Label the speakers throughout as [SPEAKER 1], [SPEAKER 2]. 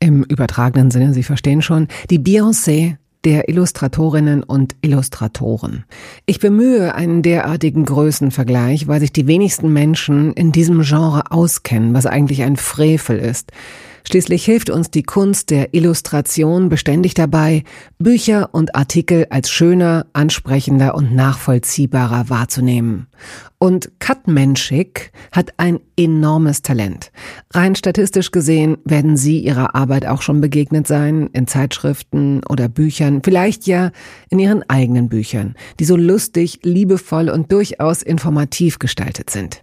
[SPEAKER 1] im übertragenen Sinne, Sie verstehen schon, die Beyoncé der Illustratorinnen und Illustratoren. Ich bemühe einen derartigen Größenvergleich, weil sich die wenigsten Menschen in diesem Genre auskennen, was eigentlich ein Frevel ist. Schließlich hilft uns die Kunst der Illustration beständig dabei, Bücher und Artikel als schöner, ansprechender und nachvollziehbarer wahrzunehmen. Und Kat Menschik hat ein enormes Talent. Rein statistisch gesehen werden Sie Ihrer Arbeit auch schon begegnet sein, in Zeitschriften oder Büchern, vielleicht ja in Ihren eigenen Büchern, die so lustig, liebevoll und durchaus informativ gestaltet sind.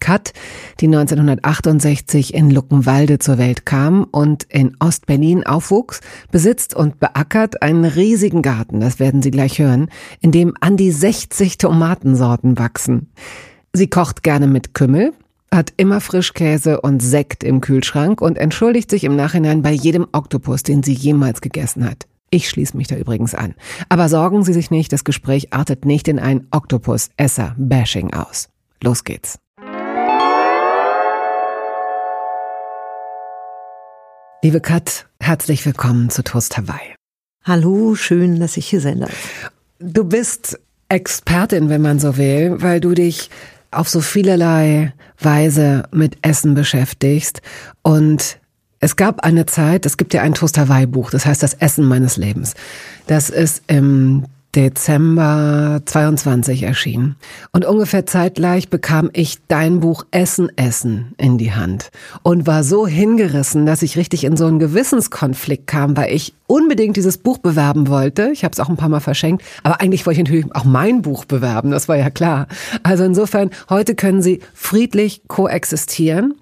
[SPEAKER 1] Kat, die 1968 in Luckenwalde zur Welt kam und in Ostberlin aufwuchs, besitzt und beackert einen riesigen Garten, das werden Sie gleich hören, in dem an die 60 Tomatensorten wachsen. Sie kocht gerne mit Kümmel, hat immer Frischkäse und Sekt im Kühlschrank und entschuldigt sich im Nachhinein bei jedem Oktopus, den sie jemals gegessen hat. Ich schließe mich da übrigens an. Aber sorgen Sie sich nicht, das Gespräch artet nicht in ein Oktopus-Esser-Bashing aus. Los geht's. Liebe Kat, herzlich willkommen zu Toast Hawaii.
[SPEAKER 2] Hallo, schön, dass ich hier sein darf.
[SPEAKER 1] Du bist Expertin, wenn man so will, weil du dich auf so vielerlei Weise mit Essen beschäftigst und es gab eine Zeit, es gibt ja ein Toast Hawaii Buch, das heißt das Essen meines Lebens. Das ist im Dezember 22 erschienen. Und ungefähr zeitgleich bekam ich dein Buch Essen, Essen in die Hand und war so hingerissen, dass ich richtig in so einen Gewissenskonflikt kam, weil ich unbedingt dieses Buch bewerben wollte. Ich habe es auch ein paar Mal verschenkt, aber eigentlich wollte ich natürlich auch mein Buch bewerben, das war ja klar. Also insofern, heute können sie friedlich koexistieren.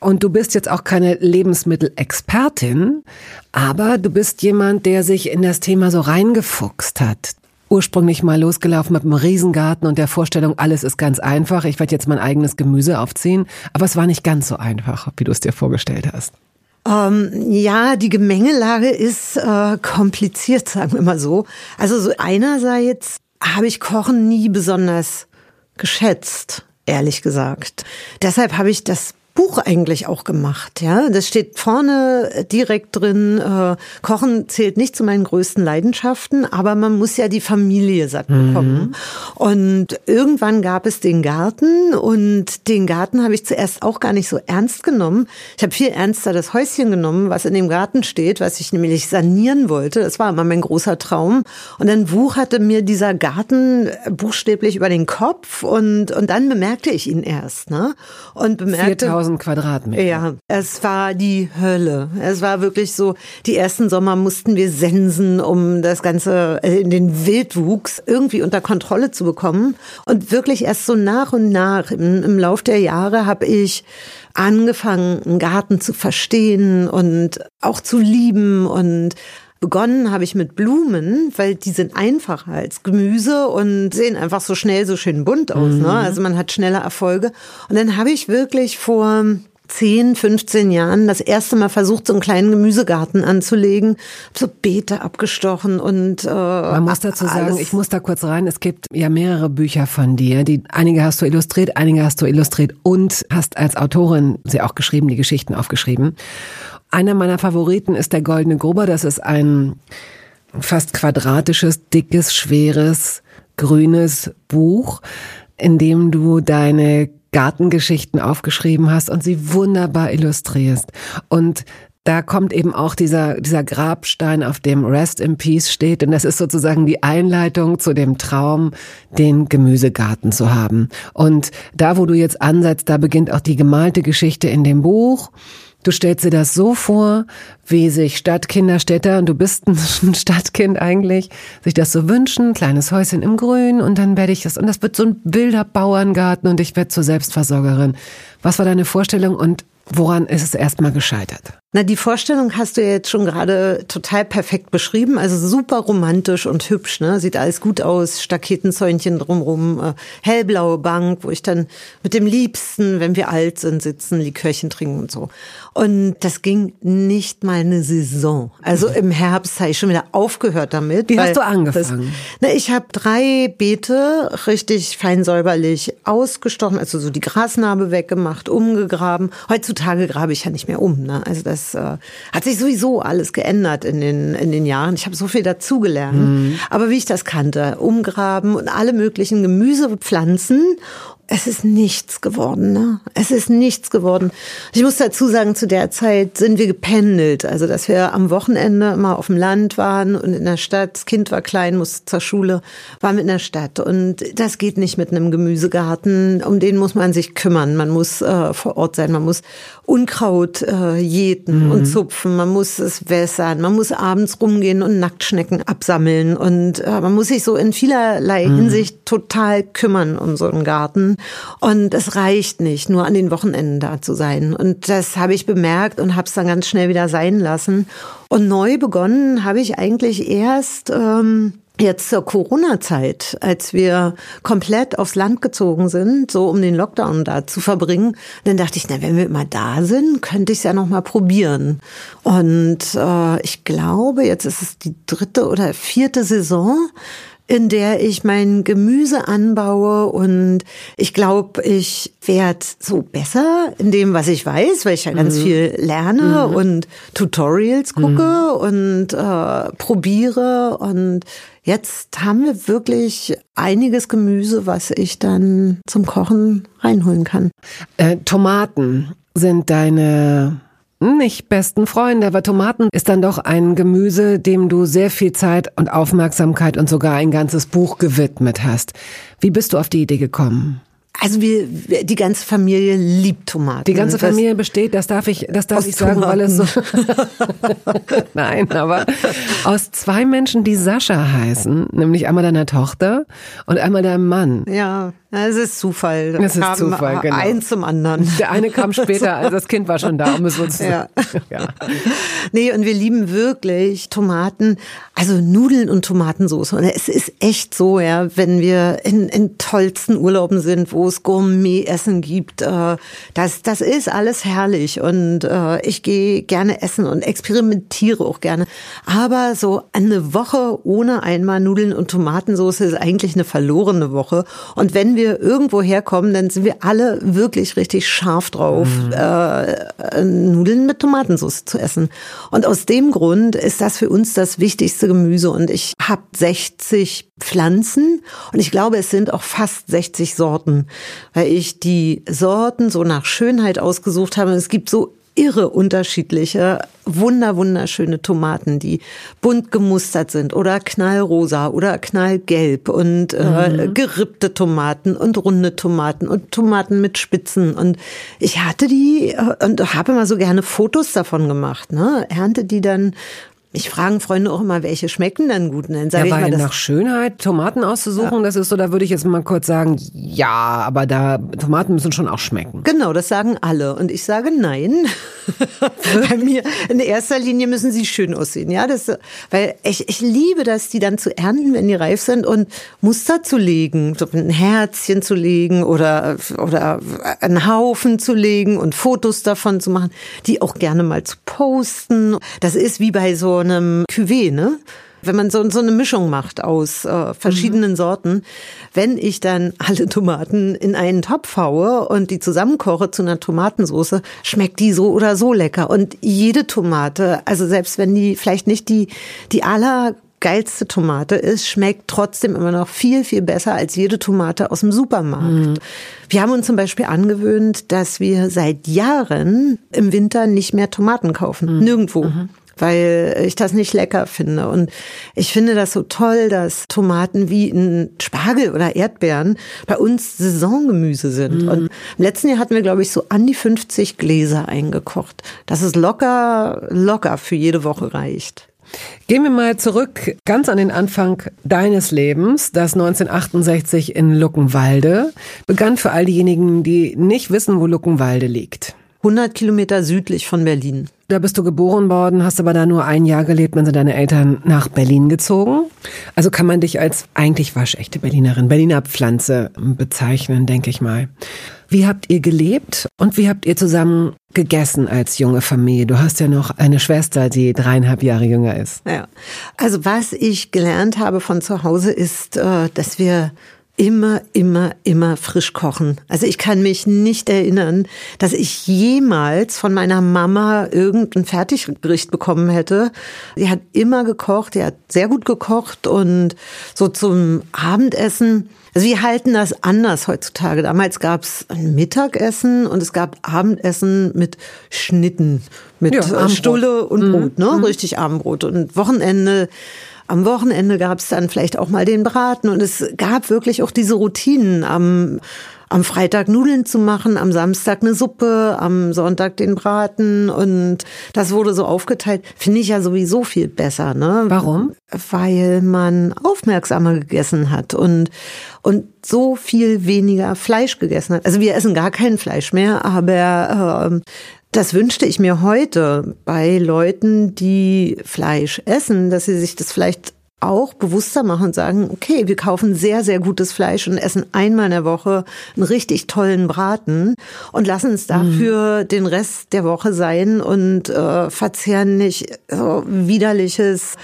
[SPEAKER 1] Und du bist jetzt auch keine Lebensmittelexpertin, aber du bist jemand, der sich in das Thema so reingefuchst hat ursprünglich mal losgelaufen mit einem Riesengarten und der Vorstellung, alles ist ganz einfach. Ich werde jetzt mein eigenes Gemüse aufziehen. Aber es war nicht ganz so einfach, wie du es dir vorgestellt hast.
[SPEAKER 2] Ähm, ja, die Gemengelage ist äh, kompliziert, sagen wir mal so. Also so einerseits habe ich Kochen nie besonders geschätzt, ehrlich gesagt. Deshalb habe ich das Buch eigentlich auch gemacht. Ja, das steht vorne direkt drin. Äh, Kochen zählt nicht zu meinen größten Leidenschaften, aber man muss ja die Familie satt mhm. bekommen. Mhm. Und irgendwann gab es den Garten und den Garten habe ich zuerst auch gar nicht so ernst genommen. Ich habe viel ernster das Häuschen genommen, was in dem Garten steht, was ich nämlich sanieren wollte. Das war immer mein großer Traum. Und dann wucherte mir dieser Garten buchstäblich über den Kopf und und dann bemerkte ich ihn erst, ne?
[SPEAKER 1] Und bemerkte 1000 Quadratmeter.
[SPEAKER 2] Ja, es war die Hölle. Es war wirklich so, die ersten Sommer mussten wir sensen, um das Ganze, äh, in den Wildwuchs irgendwie unter Kontrolle zu bekommen. Und wirklich erst so nach und nach im, im Lauf der Jahre habe ich angefangen, einen Garten zu verstehen und auch zu lieben und Begonnen habe ich mit Blumen, weil die sind einfacher als Gemüse und sehen einfach so schnell so schön bunt aus. Ne? Mhm. Ne? Also man hat schneller Erfolge. Und dann habe ich wirklich vor 10, 15 Jahren das erste Mal versucht, so einen kleinen Gemüsegarten anzulegen. So Beete abgestochen und
[SPEAKER 1] äh, man muss dazu sagen, ich muss da kurz rein. Es gibt ja mehrere Bücher von dir. Die einige hast du illustriert, einige hast du illustriert und hast als Autorin sie auch geschrieben, die Geschichten aufgeschrieben. Einer meiner Favoriten ist der Goldene Gruber. Das ist ein fast quadratisches, dickes, schweres, grünes Buch, in dem du deine Gartengeschichten aufgeschrieben hast und sie wunderbar illustrierst. Und da kommt eben auch dieser, dieser Grabstein, auf dem Rest in Peace steht. Und das ist sozusagen die Einleitung zu dem Traum, den Gemüsegarten zu haben. Und da, wo du jetzt ansetzt, da beginnt auch die gemalte Geschichte in dem Buch. Du stellst dir das so vor, wie sich Stadtkinder, Städter, und du bist ein Stadtkind eigentlich, sich das so wünschen, kleines Häuschen im Grün und dann werde ich das, und das wird so ein wilder Bauerngarten und ich werde zur Selbstversorgerin. Was war deine Vorstellung und woran ist es erstmal gescheitert?
[SPEAKER 2] Na, die Vorstellung hast du ja jetzt schon gerade total perfekt beschrieben. Also super romantisch und hübsch, ne? Sieht alles gut aus, Staketenzäunchen drumrum, äh, hellblaue Bank, wo ich dann mit dem Liebsten, wenn wir alt sind, sitzen, Likörchen trinken und so. Und das ging nicht mal eine Saison. Also im Herbst habe ich schon wieder aufgehört damit.
[SPEAKER 1] Wie hast du angefangen?
[SPEAKER 2] Das, na, ich habe drei Beete richtig fein säuberlich ausgestochen, also so die Grasnarbe weggemacht, umgegraben. Heutzutage grabe ich ja nicht mehr um. Ne? Also das äh, hat sich sowieso alles geändert in den, in den Jahren. Ich habe so viel dazugelernt. Mhm. Aber wie ich das kannte, umgraben und alle möglichen Gemüsepflanzen es ist nichts geworden, ne? Es ist nichts geworden. Ich muss dazu sagen, zu der Zeit sind wir gependelt. Also, dass wir am Wochenende immer auf dem Land waren und in der Stadt. Das Kind war klein, musste zur Schule, war mit in der Stadt. Und das geht nicht mit einem Gemüsegarten. Um den muss man sich kümmern. Man muss äh, vor Ort sein. Man muss Unkraut äh, jäten mhm. und zupfen. Man muss es wässern. Man muss abends rumgehen und Nacktschnecken absammeln. Und äh, man muss sich so in vielerlei mhm. Hinsicht total kümmern um so einen Garten. Und es reicht nicht, nur an den Wochenenden da zu sein. Und das habe ich bemerkt und habe es dann ganz schnell wieder sein lassen. Und neu begonnen habe ich eigentlich erst. Ähm, Jetzt zur Corona-Zeit, als wir komplett aufs Land gezogen sind, so um den Lockdown da zu verbringen, dann dachte ich, na, wenn wir immer da sind, könnte ich es ja noch mal probieren. Und äh, ich glaube, jetzt ist es die dritte oder vierte Saison, in der ich mein Gemüse anbaue und ich glaube, ich werde so besser in dem, was ich weiß, weil ich ja ganz mhm. viel lerne mhm. und Tutorials gucke mhm. und äh, probiere und jetzt haben wir wirklich einiges Gemüse, was ich dann zum Kochen reinholen kann.
[SPEAKER 1] Äh, Tomaten sind deine nicht besten Freunde, aber Tomaten ist dann doch ein Gemüse, dem du sehr viel Zeit und Aufmerksamkeit und sogar ein ganzes Buch gewidmet hast. Wie bist du auf die Idee gekommen?
[SPEAKER 2] Also wir, die ganze Familie liebt Tomaten.
[SPEAKER 1] Die ganze Familie besteht, das darf ich, das darf ich sagen, Tomaten. weil es so. Nein, aber aus zwei Menschen, die Sascha heißen, nämlich einmal deiner Tochter und einmal deinem Mann.
[SPEAKER 2] Ja. Es ist Zufall.
[SPEAKER 1] Es ist Zufall, genau.
[SPEAKER 2] Eins zum anderen.
[SPEAKER 1] Der eine kam später, also das Kind war schon da, um es uns
[SPEAKER 2] ja. ja. Nee, und wir lieben wirklich Tomaten, also Nudeln und Tomatensauce. Und es ist echt so, ja, wenn wir in, in tollsten Urlauben sind, wo es Gourmet-Essen gibt, äh, das, das ist alles herrlich. Und äh, ich gehe gerne essen und experimentiere auch gerne. Aber so eine Woche ohne einmal Nudeln und Tomatensauce ist eigentlich eine verlorene Woche. Und wenn wir irgendwo herkommen, dann sind wir alle wirklich richtig scharf drauf, mhm. äh, Nudeln mit Tomatensauce zu essen. Und aus dem Grund ist das für uns das wichtigste Gemüse. Und ich habe 60 Pflanzen und ich glaube, es sind auch fast 60 Sorten, weil ich die Sorten so nach Schönheit ausgesucht habe. Es gibt so irre unterschiedliche, wunder, wunderschöne Tomaten, die bunt gemustert sind oder knallrosa oder knallgelb und äh, mhm. gerippte Tomaten und runde Tomaten und Tomaten mit Spitzen. Und ich hatte die äh, und habe immer so gerne Fotos davon gemacht, ne? Ernte die dann ich frage Freunde auch immer, welche schmecken denn gut. Dann
[SPEAKER 1] sage ja, ich mal, nach Schönheit Tomaten auszusuchen, ja. das ist so, da würde ich jetzt mal kurz sagen, ja, aber da Tomaten müssen schon auch schmecken.
[SPEAKER 2] Genau, das sagen alle und ich sage nein. Bei mir in erster Linie müssen sie schön aussehen, ja, das weil ich, ich liebe das, die dann zu ernten, wenn die reif sind und Muster zu legen, so ein Herzchen zu legen oder oder einen Haufen zu legen und Fotos davon zu machen, die auch gerne mal zu posten. Das ist wie bei so einem Cuvée, ne? Wenn man so, so eine Mischung macht aus äh, verschiedenen mhm. Sorten, wenn ich dann alle Tomaten in einen Topf haue und die zusammenkoche zu einer Tomatensauce, schmeckt die so oder so lecker. Und jede Tomate, also selbst wenn die vielleicht nicht die, die aller geilste Tomate ist, schmeckt trotzdem immer noch viel, viel besser als jede Tomate aus dem Supermarkt. Mhm. Wir haben uns zum Beispiel angewöhnt, dass wir seit Jahren im Winter nicht mehr Tomaten kaufen. Mhm. Nirgendwo. Mhm weil ich das nicht lecker finde. Und ich finde das so toll, dass Tomaten wie ein Spargel oder Erdbeeren bei uns Saisongemüse sind. Mhm. Und im letzten Jahr hatten wir, glaube ich, so an die 50 Gläser eingekocht. Das ist locker, locker für jede Woche reicht.
[SPEAKER 1] Gehen wir mal zurück ganz an den Anfang deines Lebens, das 1968 in Luckenwalde begann für all diejenigen, die nicht wissen, wo Luckenwalde liegt.
[SPEAKER 2] 100 Kilometer südlich von Berlin.
[SPEAKER 1] Da bist du geboren worden, hast aber da nur ein Jahr gelebt, dann sind deine Eltern nach Berlin gezogen. Also kann man dich als eigentlich waschechte Berlinerin, Berliner Pflanze bezeichnen, denke ich mal. Wie habt ihr gelebt und wie habt ihr zusammen gegessen als junge Familie? Du hast ja noch eine Schwester, die dreieinhalb Jahre jünger ist.
[SPEAKER 2] Ja. Also was ich gelernt habe von zu Hause ist, äh, dass wir immer, immer, immer frisch kochen. Also ich kann mich nicht erinnern, dass ich jemals von meiner Mama irgendein Fertiggericht bekommen hätte. Sie hat immer gekocht, sie hat sehr gut gekocht und so zum Abendessen. Also wir halten das anders heutzutage. Damals gab es ein Mittagessen und es gab Abendessen mit Schnitten, mit ja, Stulle und Brot, ne? Mhm. Richtig Abendbrot. Und Wochenende am Wochenende gab es dann vielleicht auch mal den Braten und es gab wirklich auch diese Routinen am am Freitag Nudeln zu machen, am Samstag eine Suppe, am Sonntag den Braten und das wurde so aufgeteilt. Finde ich ja sowieso viel besser, ne?
[SPEAKER 1] Warum?
[SPEAKER 2] Weil man aufmerksamer gegessen hat und und so viel weniger Fleisch gegessen hat. Also wir essen gar kein Fleisch mehr, aber äh, das wünschte ich mir heute bei Leuten, die Fleisch essen, dass sie sich das vielleicht auch bewusster machen und sagen, okay, wir kaufen sehr, sehr gutes Fleisch und essen einmal in der Woche einen richtig tollen Braten und lassen es dafür mhm. den Rest der Woche sein und äh, verzehren nicht so widerliches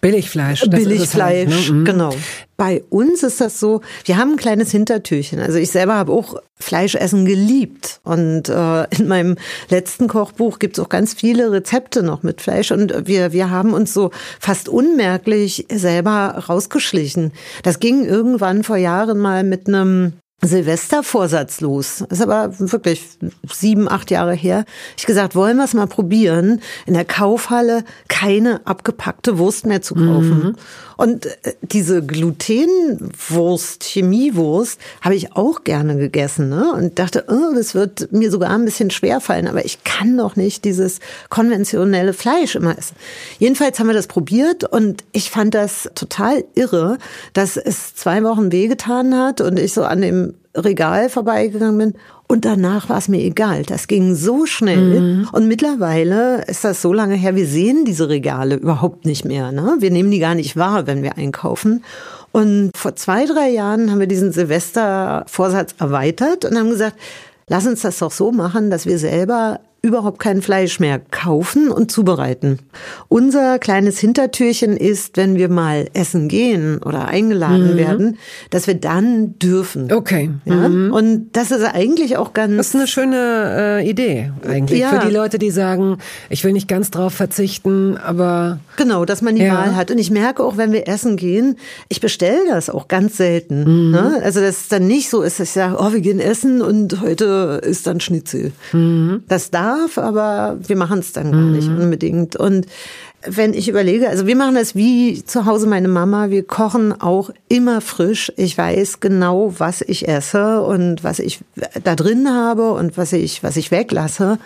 [SPEAKER 1] Billigfleisch.
[SPEAKER 2] Billigfleisch, halt, ne? mhm. genau. Bei uns ist das so, wir haben ein kleines Hintertürchen. Also ich selber habe auch Fleischessen geliebt. Und äh, in meinem letzten Kochbuch gibt es auch ganz viele Rezepte noch mit Fleisch. Und wir, wir haben uns so fast unmerklich selber rausgeschlichen. Das ging irgendwann vor Jahren mal mit einem Silvestervorsatz los. Das ist aber wirklich sieben, acht Jahre her. Ich gesagt, wollen wir es mal probieren, in der Kaufhalle keine abgepackte Wurst mehr zu kaufen. Mhm. Und äh, diese Glutenwurst, Chemiewurst, habe ich auch gerne gegessen. Ne? Und dachte, oh, das wird mir sogar ein bisschen schwer fallen, aber ich kann doch nicht dieses konventionelle Fleisch immer essen. Jedenfalls haben wir das probiert und ich fand das total irre, dass es zwei Wochen wehgetan hat und ich so an dem Regal vorbeigegangen bin. Und danach war es mir egal. Das ging so schnell. Mhm. Und mittlerweile ist das so lange her, wir sehen diese Regale überhaupt nicht mehr. Ne? Wir nehmen die gar nicht wahr, wenn wir einkaufen. Und vor zwei, drei Jahren haben wir diesen Silvestervorsatz erweitert und haben gesagt, lass uns das doch so machen, dass wir selber überhaupt kein Fleisch mehr kaufen und zubereiten. Unser kleines Hintertürchen ist, wenn wir mal essen gehen oder eingeladen mhm. werden, dass wir dann dürfen.
[SPEAKER 1] Okay.
[SPEAKER 2] Ja? Mhm. Und das ist eigentlich auch ganz.
[SPEAKER 1] Das ist eine schöne äh, Idee eigentlich ja. für die Leute, die sagen, ich will nicht ganz drauf verzichten, aber
[SPEAKER 2] genau, dass man die ja. Wahl hat. Und ich merke auch, wenn wir essen gehen, ich bestelle das auch ganz selten. Mhm. Ne? Also dass es dann nicht so ist, dass ich sage, oh, wir gehen essen und heute ist dann Schnitzel. Mhm. Das da darf, aber wir machen es dann gar nicht mhm. unbedingt. Und wenn ich überlege, also wir machen das wie zu Hause meine Mama, wir kochen auch immer frisch. Ich weiß genau, was ich esse und was ich da drin habe und was ich, was ich weglasse.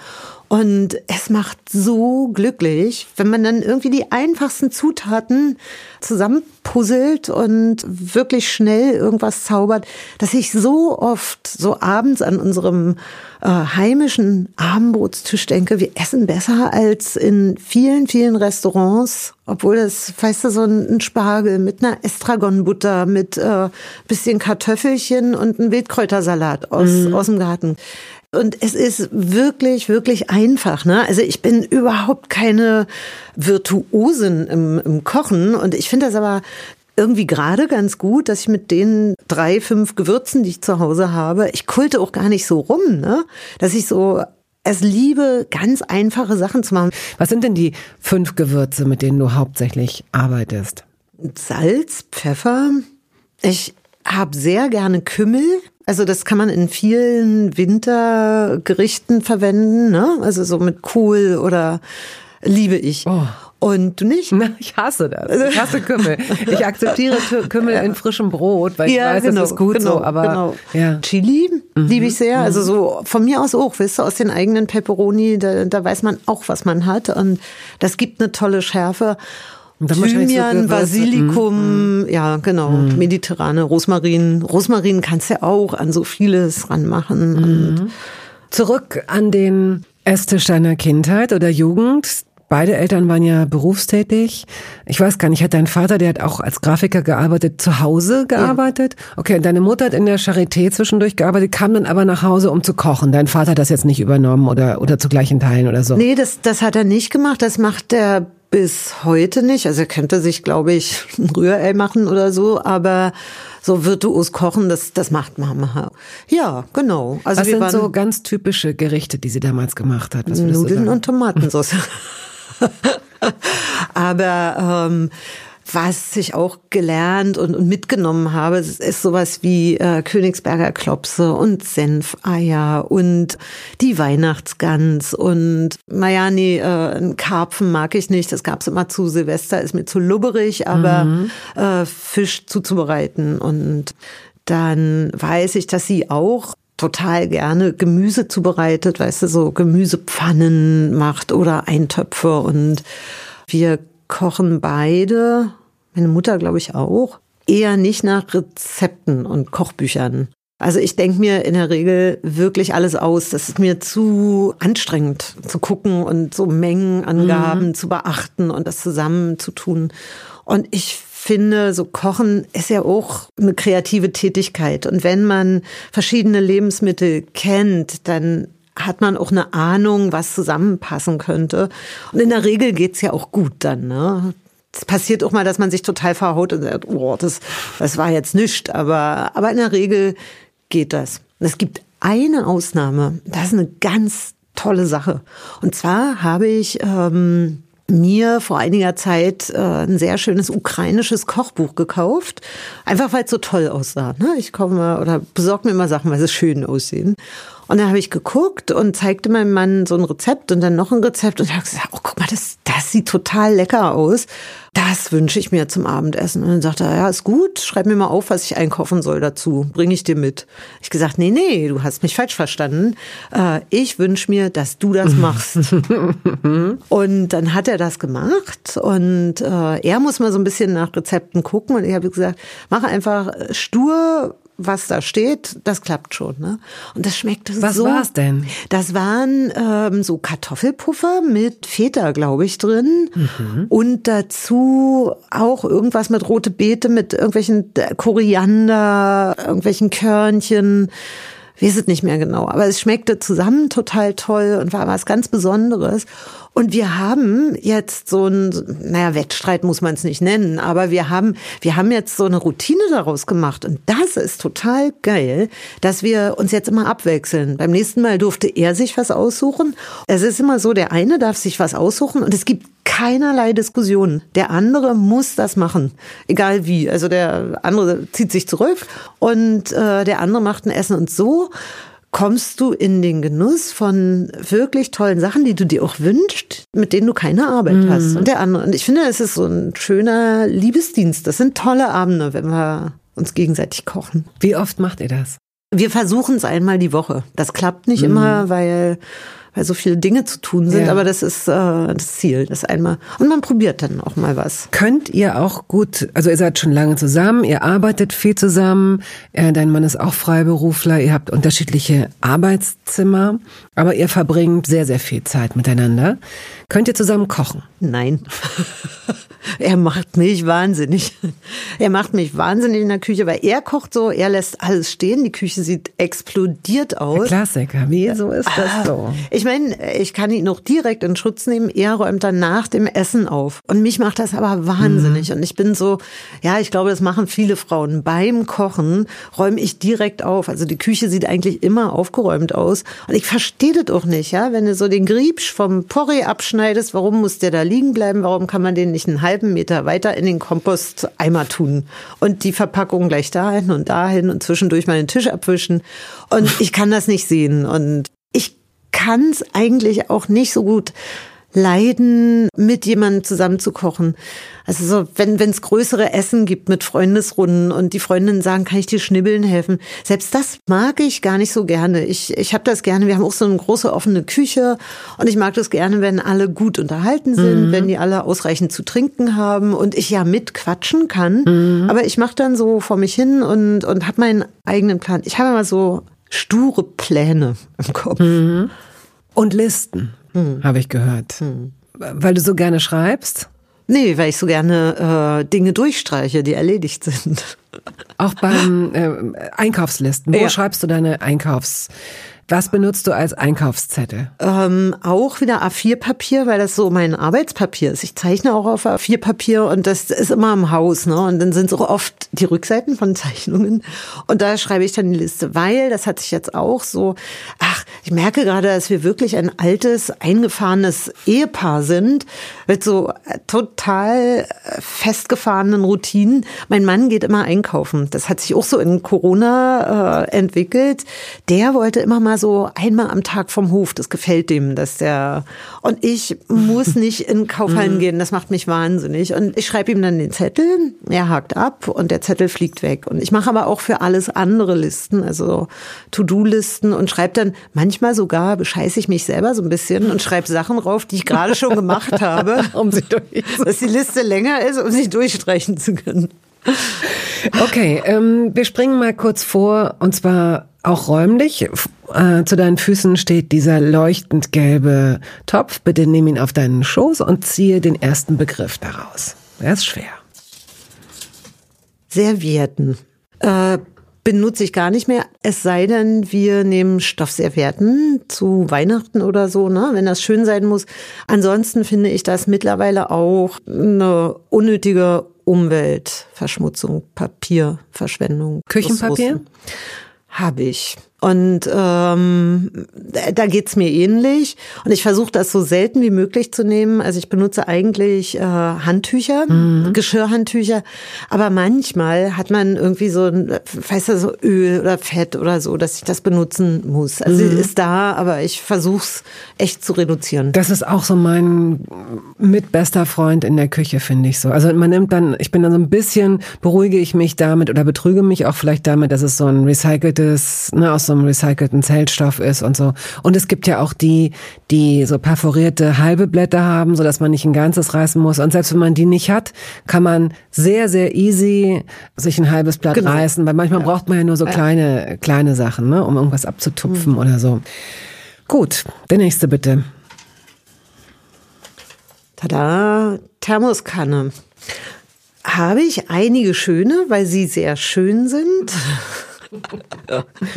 [SPEAKER 2] Und es macht so glücklich, wenn man dann irgendwie die einfachsten Zutaten zusammenpuzzelt und wirklich schnell irgendwas zaubert, dass ich so oft so abends an unserem äh, heimischen Abendbrotstisch denke, wir essen besser als in vielen, vielen Restaurants, obwohl das, weißt du, so ein Spargel mit einer Estragonbutter, mit äh, bisschen Kartoffelchen und ein Wildkräutersalat aus, mhm. aus dem Garten. Und es ist wirklich, wirklich einfach. Ne? Also ich bin überhaupt keine Virtuosin im, im Kochen und ich finde das aber irgendwie gerade ganz gut, dass ich mit den drei, fünf Gewürzen, die ich zu Hause habe, ich kulte auch gar nicht so rum, ne? Dass ich so es liebe, ganz einfache Sachen zu machen.
[SPEAKER 1] Was sind denn die fünf Gewürze, mit denen du hauptsächlich arbeitest?
[SPEAKER 2] Salz, Pfeffer. Ich habe sehr gerne Kümmel. Also das kann man in vielen Wintergerichten verwenden, ne? Also so mit Kohl oder liebe ich. Oh. Und du nicht?
[SPEAKER 1] Na, ich hasse das. Ich hasse Kümmel. Ich akzeptiere Kümmel in frischem Brot, weil ich ja, weiß, genau, das ist gut genau, so. Aber genau.
[SPEAKER 2] ja. Chili mhm. liebe ich sehr. Also mhm. so von mir aus auch, weißt du, aus den eigenen Peperoni, da, da weiß man auch, was man hat. Und das gibt eine tolle Schärfe. Thymian, so Basilikum, mm, ja genau, mm. mediterrane Rosmarin. Rosmarin kannst du ja auch an so vieles ranmachen.
[SPEAKER 1] Mm. Zurück an den Esstisch deiner Kindheit oder Jugend? Beide Eltern waren ja berufstätig. Ich weiß gar nicht, hat dein Vater, der hat auch als Grafiker gearbeitet, zu Hause gearbeitet? Ja. Okay, und deine Mutter hat in der Charité zwischendurch gearbeitet, kam dann aber nach Hause, um zu kochen. Dein Vater hat das jetzt nicht übernommen oder, oder zu gleichen Teilen oder so?
[SPEAKER 2] Nee, das, das hat er nicht gemacht. Das macht er bis heute nicht. Also er könnte sich, glaube ich, ein Rührei machen oder so, aber so virtuos kochen, das, das macht Mama. Ja, genau.
[SPEAKER 1] Also Was sind so ganz typische Gerichte, die sie damals gemacht hat?
[SPEAKER 2] Nudeln und Tomatensauce. Aber ähm, was ich auch gelernt und, und mitgenommen habe, ist, sowas wie äh, Königsberger Klopse und Senfeier und die Weihnachtsgans und naja, nee, äh, einen Karpfen mag ich nicht. Das gab's immer zu Silvester, ist mir zu lubberig, aber mhm. äh, Fisch zuzubereiten. Und dann weiß ich, dass sie auch total gerne Gemüse zubereitet, weißt du, so Gemüsepfannen macht oder Eintöpfe und wir kochen beide, meine Mutter glaube ich auch, eher nicht nach Rezepten und Kochbüchern. Also ich denke mir in der Regel wirklich alles aus. Das ist mir zu anstrengend zu gucken und so Mengenangaben mhm. zu beachten und das zusammen zu tun. Und ich finde, so Kochen ist ja auch eine kreative Tätigkeit. Und wenn man verschiedene Lebensmittel kennt, dann hat man auch eine Ahnung, was zusammenpassen könnte. Und in der Regel geht's ja auch gut dann. Ne? Es passiert auch mal, dass man sich total verhaut und sagt, oh, das, das war jetzt nichts. Aber, aber in der Regel geht das. Und es gibt eine Ausnahme. Das ist eine ganz tolle Sache. Und zwar habe ich ähm, mir vor einiger Zeit äh, ein sehr schönes ukrainisches Kochbuch gekauft, einfach weil es so toll aussah. Ne? Ich komme oder besorge mir immer Sachen, weil sie schön aussehen. Und dann habe ich geguckt und zeigte meinem Mann so ein Rezept und dann noch ein Rezept und habe gesagt, oh guck mal, das, das sieht total lecker aus. Das wünsche ich mir zum Abendessen. Und dann sagte er, ja, ist gut, schreib mir mal auf, was ich einkaufen soll dazu. Bringe ich dir mit. Ich gesagt, nee, nee, du hast mich falsch verstanden. Äh, ich wünsche mir, dass du das machst. und dann hat er das gemacht und äh, er muss mal so ein bisschen nach Rezepten gucken und ich habe gesagt, mach einfach stur was da steht, das klappt schon. Ne? Und das schmeckte
[SPEAKER 1] was
[SPEAKER 2] so.
[SPEAKER 1] Was war's denn?
[SPEAKER 2] Das waren ähm, so Kartoffelpuffer mit Feta, glaube ich, drin. Mhm. Und dazu auch irgendwas mit rote Beete, mit irgendwelchen Koriander, irgendwelchen Körnchen weiß es nicht mehr genau, aber es schmeckte zusammen total toll und war was ganz Besonderes. Und wir haben jetzt so ein, naja, Wettstreit muss man es nicht nennen, aber wir haben, wir haben jetzt so eine Routine daraus gemacht. Und das ist total geil, dass wir uns jetzt immer abwechseln. Beim nächsten Mal durfte er sich was aussuchen. Es ist immer so, der eine darf sich was aussuchen und es gibt keinerlei Diskussion. Der andere muss das machen, egal wie. Also der andere zieht sich zurück und äh, der andere macht ein Essen und so kommst du in den Genuss von wirklich tollen Sachen, die du dir auch wünschst, mit denen du keine Arbeit mhm. hast. Und der andere. Und ich finde, es ist so ein schöner Liebesdienst. Das sind tolle Abende, wenn wir uns gegenseitig kochen.
[SPEAKER 1] Wie oft macht ihr das?
[SPEAKER 2] Wir versuchen es einmal die Woche. Das klappt nicht mhm. immer, weil weil so viele Dinge zu tun sind. Ja. Aber das ist äh, das Ziel, das einmal. Und man probiert dann auch mal was.
[SPEAKER 1] Könnt ihr auch gut, also ihr seid schon lange zusammen, ihr arbeitet viel zusammen, dein Mann ist auch Freiberufler, ihr habt unterschiedliche Arbeitszimmer, aber ihr verbringt sehr, sehr viel Zeit miteinander. Könnt ihr zusammen kochen?
[SPEAKER 2] Nein. er macht mich wahnsinnig. Er macht mich wahnsinnig in der Küche, weil er kocht so, er lässt alles stehen. Die Küche sieht explodiert aus. Der
[SPEAKER 1] Klassiker. Wie so ist das ah. so?
[SPEAKER 2] Ich meine, ich kann ihn noch direkt in Schutz nehmen. Er räumt dann nach dem Essen auf. Und mich macht das aber wahnsinnig. Mhm. Und ich bin so, ja, ich glaube, das machen viele Frauen. Beim Kochen räume ich direkt auf. Also die Küche sieht eigentlich immer aufgeräumt aus. Und ich verstehe das auch nicht, ja. Wenn du so den Griebsch vom Porree abschneidest, warum muss der da liegen bleiben? Warum kann man den nicht einen halben Meter weiter in den Komposteimer tun? Und die Verpackung gleich dahin und dahin und zwischendurch mal den Tisch abwischen. Und ich kann das nicht sehen. Und ich kann es eigentlich auch nicht so gut leiden, mit jemandem zusammen zu kochen. Also so, wenn es größere Essen gibt mit Freundesrunden und die Freundinnen sagen, kann ich dir schnibbeln helfen? Selbst das mag ich gar nicht so gerne. Ich, ich habe das gerne, wir haben auch so eine große offene Küche und ich mag das gerne, wenn alle gut unterhalten sind, mhm. wenn die alle ausreichend zu trinken haben und ich ja mitquatschen kann. Mhm. Aber ich mache dann so vor mich hin und, und habe meinen eigenen Plan. Ich habe immer so sture Pläne im Kopf. Mhm.
[SPEAKER 1] Und Listen, hm. habe ich gehört. Hm. Weil du so gerne schreibst?
[SPEAKER 2] Nee, weil ich so gerne äh, Dinge durchstreiche, die erledigt sind.
[SPEAKER 1] Auch beim äh, Einkaufslisten. Wo ja. schreibst du deine Einkaufs was benutzt du als Einkaufszettel?
[SPEAKER 2] Ähm, auch wieder A4-Papier, weil das so mein Arbeitspapier ist. Ich zeichne auch auf A4-Papier und das ist immer im Haus. Ne? Und dann sind so oft die Rückseiten von Zeichnungen. Und da schreibe ich dann die Liste, weil das hat sich jetzt auch so, ach, ich merke gerade, dass wir wirklich ein altes, eingefahrenes Ehepaar sind mit so total festgefahrenen Routinen. Mein Mann geht immer einkaufen. Das hat sich auch so in Corona äh, entwickelt. Der wollte immer mal so einmal am Tag vom Hof. Das gefällt dem, dass der und ich muss nicht in Kaufhallen mhm. gehen. Das macht mich wahnsinnig. Und ich schreibe ihm dann den Zettel. Er hakt ab und der Zettel fliegt weg. Und ich mache aber auch für alles andere Listen, also To-Do-Listen und schreibe dann manchmal sogar bescheiße ich mich selber so ein bisschen und schreibe Sachen drauf, die ich gerade schon gemacht habe, um sie durch, dass die Liste länger ist, um sie durchstreichen zu können.
[SPEAKER 1] Okay, ähm, wir springen mal kurz vor und zwar auch räumlich. Äh, zu deinen Füßen steht dieser leuchtend gelbe Topf. Bitte nimm ihn auf deinen Schoß und ziehe den ersten Begriff daraus. Er ist schwer.
[SPEAKER 2] Servietten. Äh, benutze ich gar nicht mehr. Es sei denn, wir nehmen Stoffservietten zu Weihnachten oder so, ne? wenn das schön sein muss. Ansonsten finde ich das mittlerweile auch eine unnötige Umweltverschmutzung, Papierverschwendung.
[SPEAKER 1] Küchenpapier?
[SPEAKER 2] Habe ich. Und ähm, da geht's mir ähnlich. Und ich versuche das so selten wie möglich zu nehmen. Also ich benutze eigentlich äh, Handtücher, mhm. Geschirrhandtücher. Aber manchmal hat man irgendwie so ein, weißt du, so Öl oder Fett oder so, dass ich das benutzen muss. Also mhm. ist da, aber ich versuch's echt zu reduzieren.
[SPEAKER 1] Das ist auch so mein mitbester Freund in der Küche, finde ich so. Also man nimmt dann, ich bin dann so ein bisschen, beruhige ich mich damit oder betrüge mich auch vielleicht damit, dass es so ein recyceltes, ne, aus so einem recycelten Zellstoff ist und so. Und es gibt ja auch die, die so perforierte halbe Blätter haben, so dass man nicht ein ganzes reißen muss. Und selbst wenn man die nicht hat, kann man sehr, sehr easy sich ein halbes Blatt genau. reißen, weil manchmal ja. braucht man ja nur so kleine, kleine Sachen, ne, um irgendwas abzutupfen mhm. oder so. Gut, der nächste bitte.
[SPEAKER 2] Tada, Thermoskanne. Habe ich einige schöne, weil sie sehr schön sind.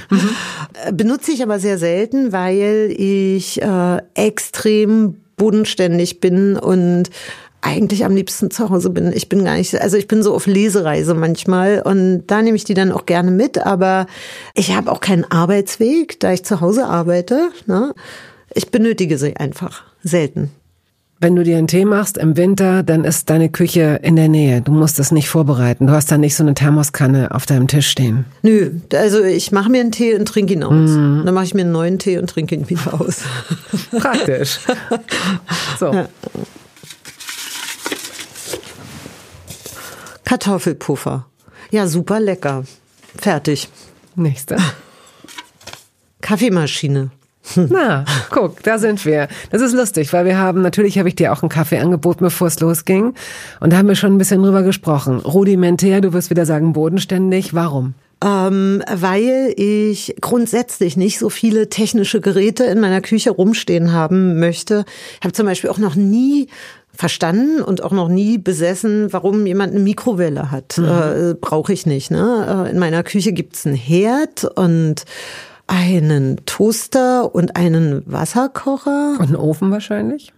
[SPEAKER 2] mhm. Benutze ich aber sehr selten, weil ich äh, extrem bodenständig bin und eigentlich am liebsten zu Hause bin. Ich bin gar nicht, also ich bin so auf Lesereise manchmal und da nehme ich die dann auch gerne mit, aber ich habe auch keinen Arbeitsweg, da ich zu Hause arbeite. Ne? Ich benötige sie einfach selten.
[SPEAKER 1] Wenn du dir einen Tee machst im Winter, dann ist deine Küche in der Nähe. Du musst das nicht vorbereiten. Du hast da nicht so eine Thermoskanne auf deinem Tisch stehen.
[SPEAKER 2] Nö, also ich mache mir einen Tee und trinke ihn aus. Mm. Dann mache ich mir einen neuen Tee und trinke ihn wieder aus.
[SPEAKER 1] Praktisch. So. Ja.
[SPEAKER 2] Kartoffelpuffer. Ja, super lecker. Fertig.
[SPEAKER 1] Nächster.
[SPEAKER 2] Kaffeemaschine.
[SPEAKER 1] Na, guck, da sind wir. Das ist lustig, weil wir haben, natürlich habe ich dir auch einen Kaffee angeboten, bevor es losging. Und da haben wir schon ein bisschen drüber gesprochen. Rudimentär, du wirst wieder sagen bodenständig. Warum?
[SPEAKER 2] Ähm, weil ich grundsätzlich nicht so viele technische Geräte in meiner Küche rumstehen haben möchte. Ich habe zum Beispiel auch noch nie verstanden und auch noch nie besessen, warum jemand eine Mikrowelle hat. Mhm. Äh, Brauche ich nicht. Ne? Äh, in meiner Küche gibt's einen Herd und einen Toaster und einen Wasserkocher.
[SPEAKER 1] Und einen Ofen wahrscheinlich?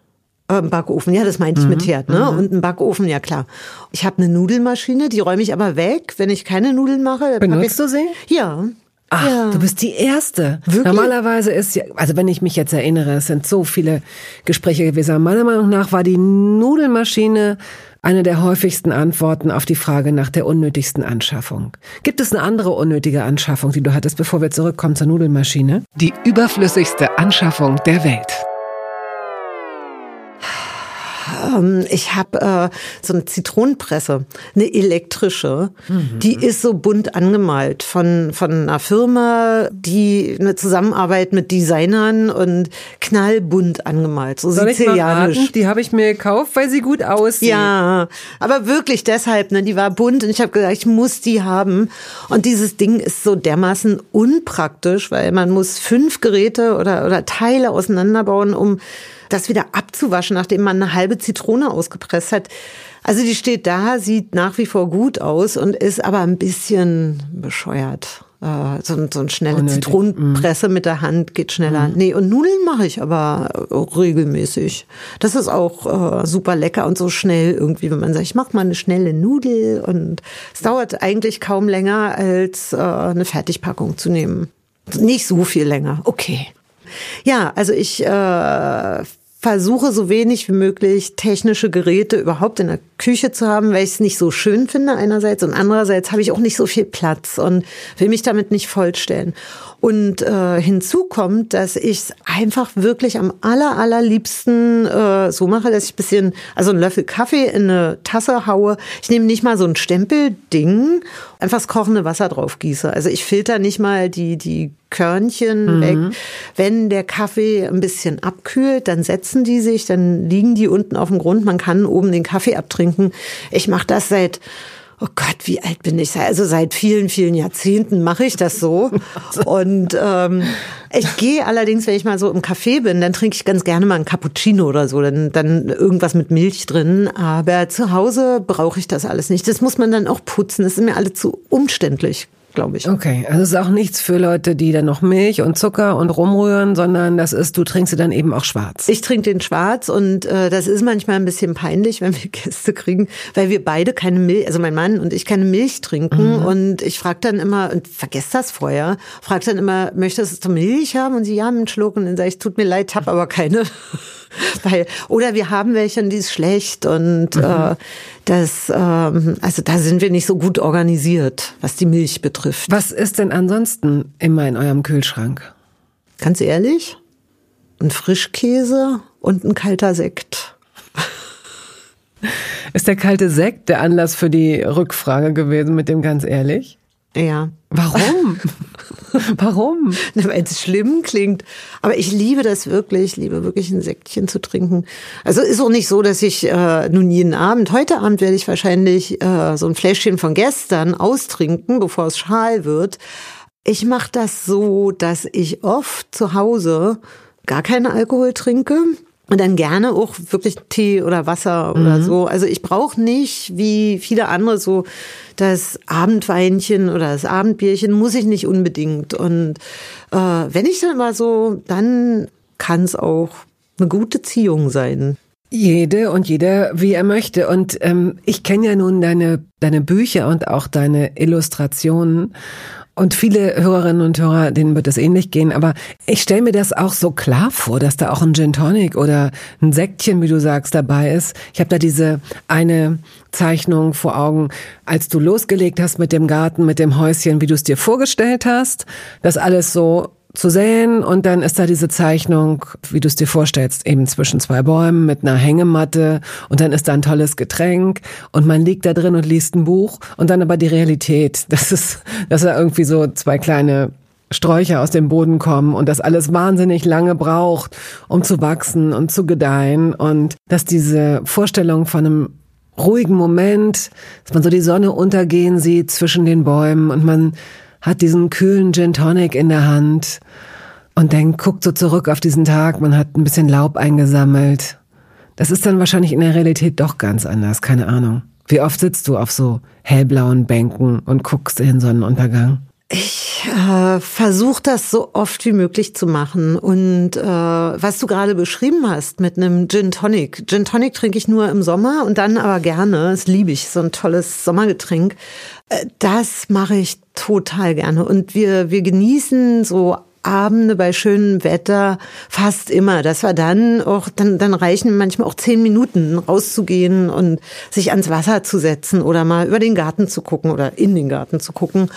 [SPEAKER 2] Ähm, Backofen, ja, das meinte ich mhm. mit Herd, ne? Mhm. Und einen Backofen, ja klar. Ich habe eine Nudelmaschine, die räume ich aber weg, wenn ich keine Nudeln mache.
[SPEAKER 1] Benutzt du sie?
[SPEAKER 2] Ja.
[SPEAKER 1] Ach, ja. du bist die Erste. Wirklich? Normalerweise ist ja, also wenn ich mich jetzt erinnere, es sind so viele Gespräche gewesen. Meiner Meinung nach war die Nudelmaschine eine der häufigsten Antworten auf die Frage nach der unnötigsten Anschaffung. Gibt es eine andere unnötige Anschaffung, die du hattest, bevor wir zurückkommen zur Nudelmaschine? Die überflüssigste Anschaffung der Welt.
[SPEAKER 2] Ähm, ich habe äh, so eine Zitronenpresse, eine elektrische, mhm. die ist so bunt angemalt von, von einer Firma, die eine Zusammenarbeit mit Designern und knallbunt angemalt, so
[SPEAKER 1] Soll sizilianisch. Ich die habe ich mir gekauft, weil sie gut aussieht.
[SPEAKER 2] Ja, aber wirklich deshalb, ne, die war bunt und ich habe gesagt, ich muss die haben. Und dieses Ding ist so dermaßen unpraktisch, weil man muss fünf Geräte oder, oder Teile auseinanderbauen, um das wieder abzuwaschen, nachdem man eine halbe Zitrone ausgepresst hat. Also die steht da, sieht nach wie vor gut aus und ist aber ein bisschen bescheuert. Äh, so, so eine schnelle Unnötig. Zitronenpresse mm. mit der Hand geht schneller. Mm. Nee, und Nudeln mache ich aber regelmäßig. Das ist auch äh, super lecker und so schnell irgendwie, wenn man sagt, ich mache mal eine schnelle Nudel und es dauert eigentlich kaum länger, als äh, eine Fertigpackung zu nehmen. Nicht so viel länger. Okay. Ja, also ich äh, versuche so wenig wie möglich technische Geräte überhaupt in der Küche zu haben, weil ich es nicht so schön finde einerseits und andererseits habe ich auch nicht so viel Platz und will mich damit nicht vollstellen. Und äh, hinzu kommt, dass ich es einfach wirklich am aller, allerliebsten äh, so mache, dass ich bisschen, also einen Löffel Kaffee in eine Tasse haue. Ich nehme nicht mal so ein Stempelding, einfach das kochende Wasser drauf gieße. Also ich filter nicht mal die, die Körnchen mhm. weg. Wenn der Kaffee ein bisschen abkühlt, dann setzen die sich, dann liegen die unten auf dem Grund. Man kann oben den Kaffee abtrinken. Ich mache das seit oh Gott, wie alt bin ich? Also seit vielen, vielen Jahrzehnten mache ich das so. Und ähm, ich gehe allerdings, wenn ich mal so im Café bin, dann trinke ich ganz gerne mal einen Cappuccino oder so, dann, dann irgendwas mit Milch drin. Aber zu Hause brauche ich das alles nicht. Das muss man dann auch putzen. Das ist mir alle zu umständlich glaube ich.
[SPEAKER 1] Okay, also es ist auch nichts für Leute, die dann noch Milch und Zucker und rumrühren, sondern das ist, du trinkst sie dann eben auch schwarz.
[SPEAKER 2] Ich trinke den schwarz und äh, das ist manchmal ein bisschen peinlich, wenn wir Gäste kriegen, weil wir beide keine Milch, also mein Mann und ich keine Milch trinken mhm. und ich frage dann immer, und vergesst das vorher, frage dann immer, möchtest du Milch haben? Und sie, ja, einen Schluck und dann sage ich, tut mir leid, hab aber keine. Weil, oder wir haben welche und die ist schlecht und mhm. äh, das, ähm, also da sind wir nicht so gut organisiert, was die Milch betrifft.
[SPEAKER 1] Was ist denn ansonsten immer in eurem Kühlschrank?
[SPEAKER 2] Ganz ehrlich, ein Frischkäse und ein kalter Sekt.
[SPEAKER 1] Ist der kalte Sekt der Anlass für die Rückfrage gewesen mit dem ganz ehrlich?
[SPEAKER 2] Ja.
[SPEAKER 1] Warum? Warum?
[SPEAKER 2] Weil es schlimm klingt. Aber ich liebe das wirklich. Ich liebe wirklich ein Säckchen zu trinken. Also ist auch nicht so, dass ich äh, nun jeden Abend, heute Abend werde ich wahrscheinlich äh, so ein Fläschchen von gestern austrinken, bevor es schal wird. Ich mache das so, dass ich oft zu Hause gar keinen Alkohol trinke und dann gerne auch wirklich Tee oder Wasser oder mhm. so. Also ich brauche nicht, wie viele andere, so das Abendweinchen oder das Abendbierchen muss ich nicht unbedingt. Und äh, wenn ich dann mal so, dann kann es auch eine gute Ziehung sein.
[SPEAKER 1] Jede und jeder, wie er möchte. Und ähm, ich kenne ja nun deine, deine Bücher und auch deine Illustrationen. Und viele Hörerinnen und Hörer, denen wird es ähnlich gehen, aber ich stelle mir das auch so klar vor, dass da auch ein Gin Tonic oder ein Säckchen, wie du sagst, dabei ist. Ich habe da diese eine Zeichnung vor Augen, als du losgelegt hast mit dem Garten, mit dem Häuschen, wie du es dir vorgestellt hast, das alles so zu sehen. Und dann ist da diese Zeichnung, wie du es dir vorstellst, eben zwischen zwei Bäumen mit einer Hängematte. Und dann ist da ein tolles Getränk. Und man liegt da drin und liest ein Buch. Und dann aber die Realität, das ist, dass da irgendwie so zwei kleine Sträucher aus dem Boden kommen und das alles wahnsinnig lange braucht, um zu wachsen und zu gedeihen. Und dass diese Vorstellung von einem ruhigen Moment, dass man so die Sonne untergehen sieht zwischen den Bäumen und man hat diesen kühlen Gin Tonic in der Hand und denkt, guckt so zurück auf diesen Tag, man hat ein bisschen Laub eingesammelt. Das ist dann wahrscheinlich in der Realität doch ganz anders, keine Ahnung. Wie oft sitzt du auf so hellblauen Bänken und guckst in den Sonnenuntergang?
[SPEAKER 2] Ich äh, versuche das so oft wie möglich zu machen. Und äh, was du gerade beschrieben hast mit einem Gin Tonic. Gin Tonic trinke ich nur im Sommer und dann aber gerne. Das liebe ich, so ein tolles Sommergetränk. Äh, das mache ich total gerne. Und wir, wir genießen so Abende bei schönem Wetter fast immer. Das war dann auch, dann, dann reichen manchmal auch zehn Minuten rauszugehen und sich ans Wasser zu setzen oder mal über den Garten zu gucken oder in den Garten zu gucken.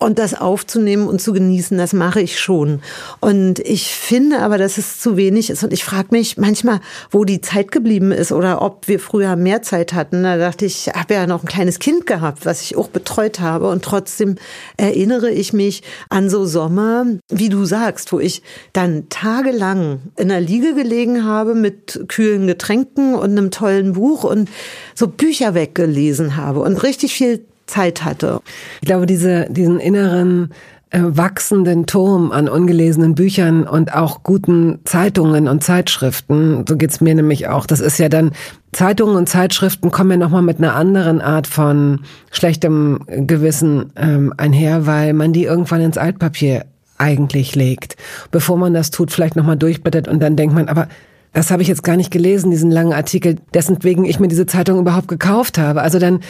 [SPEAKER 2] Und das aufzunehmen und zu genießen, das mache ich schon. Und ich finde aber, dass es zu wenig ist. Und ich frage mich manchmal, wo die Zeit geblieben ist oder ob wir früher mehr Zeit hatten. Da dachte ich, ich habe ja noch ein kleines Kind gehabt, was ich auch betreut habe. Und trotzdem erinnere ich mich an so Sommer, wie du sagst, wo ich dann tagelang in der Liege gelegen habe mit kühlen Getränken und einem tollen Buch und so Bücher weggelesen habe und richtig viel Zeit hatte.
[SPEAKER 1] Ich glaube, diese, diesen inneren äh, wachsenden Turm an ungelesenen Büchern und auch guten Zeitungen und Zeitschriften, so geht's mir nämlich auch. Das ist ja dann, Zeitungen und Zeitschriften kommen ja nochmal mit einer anderen Art von schlechtem Gewissen ähm, einher, weil man die irgendwann ins Altpapier eigentlich legt. Bevor man das tut, vielleicht nochmal durchblättert und dann denkt man, aber das habe ich jetzt gar nicht gelesen, diesen langen Artikel, dessen wegen ich mir diese Zeitung überhaupt gekauft habe. Also dann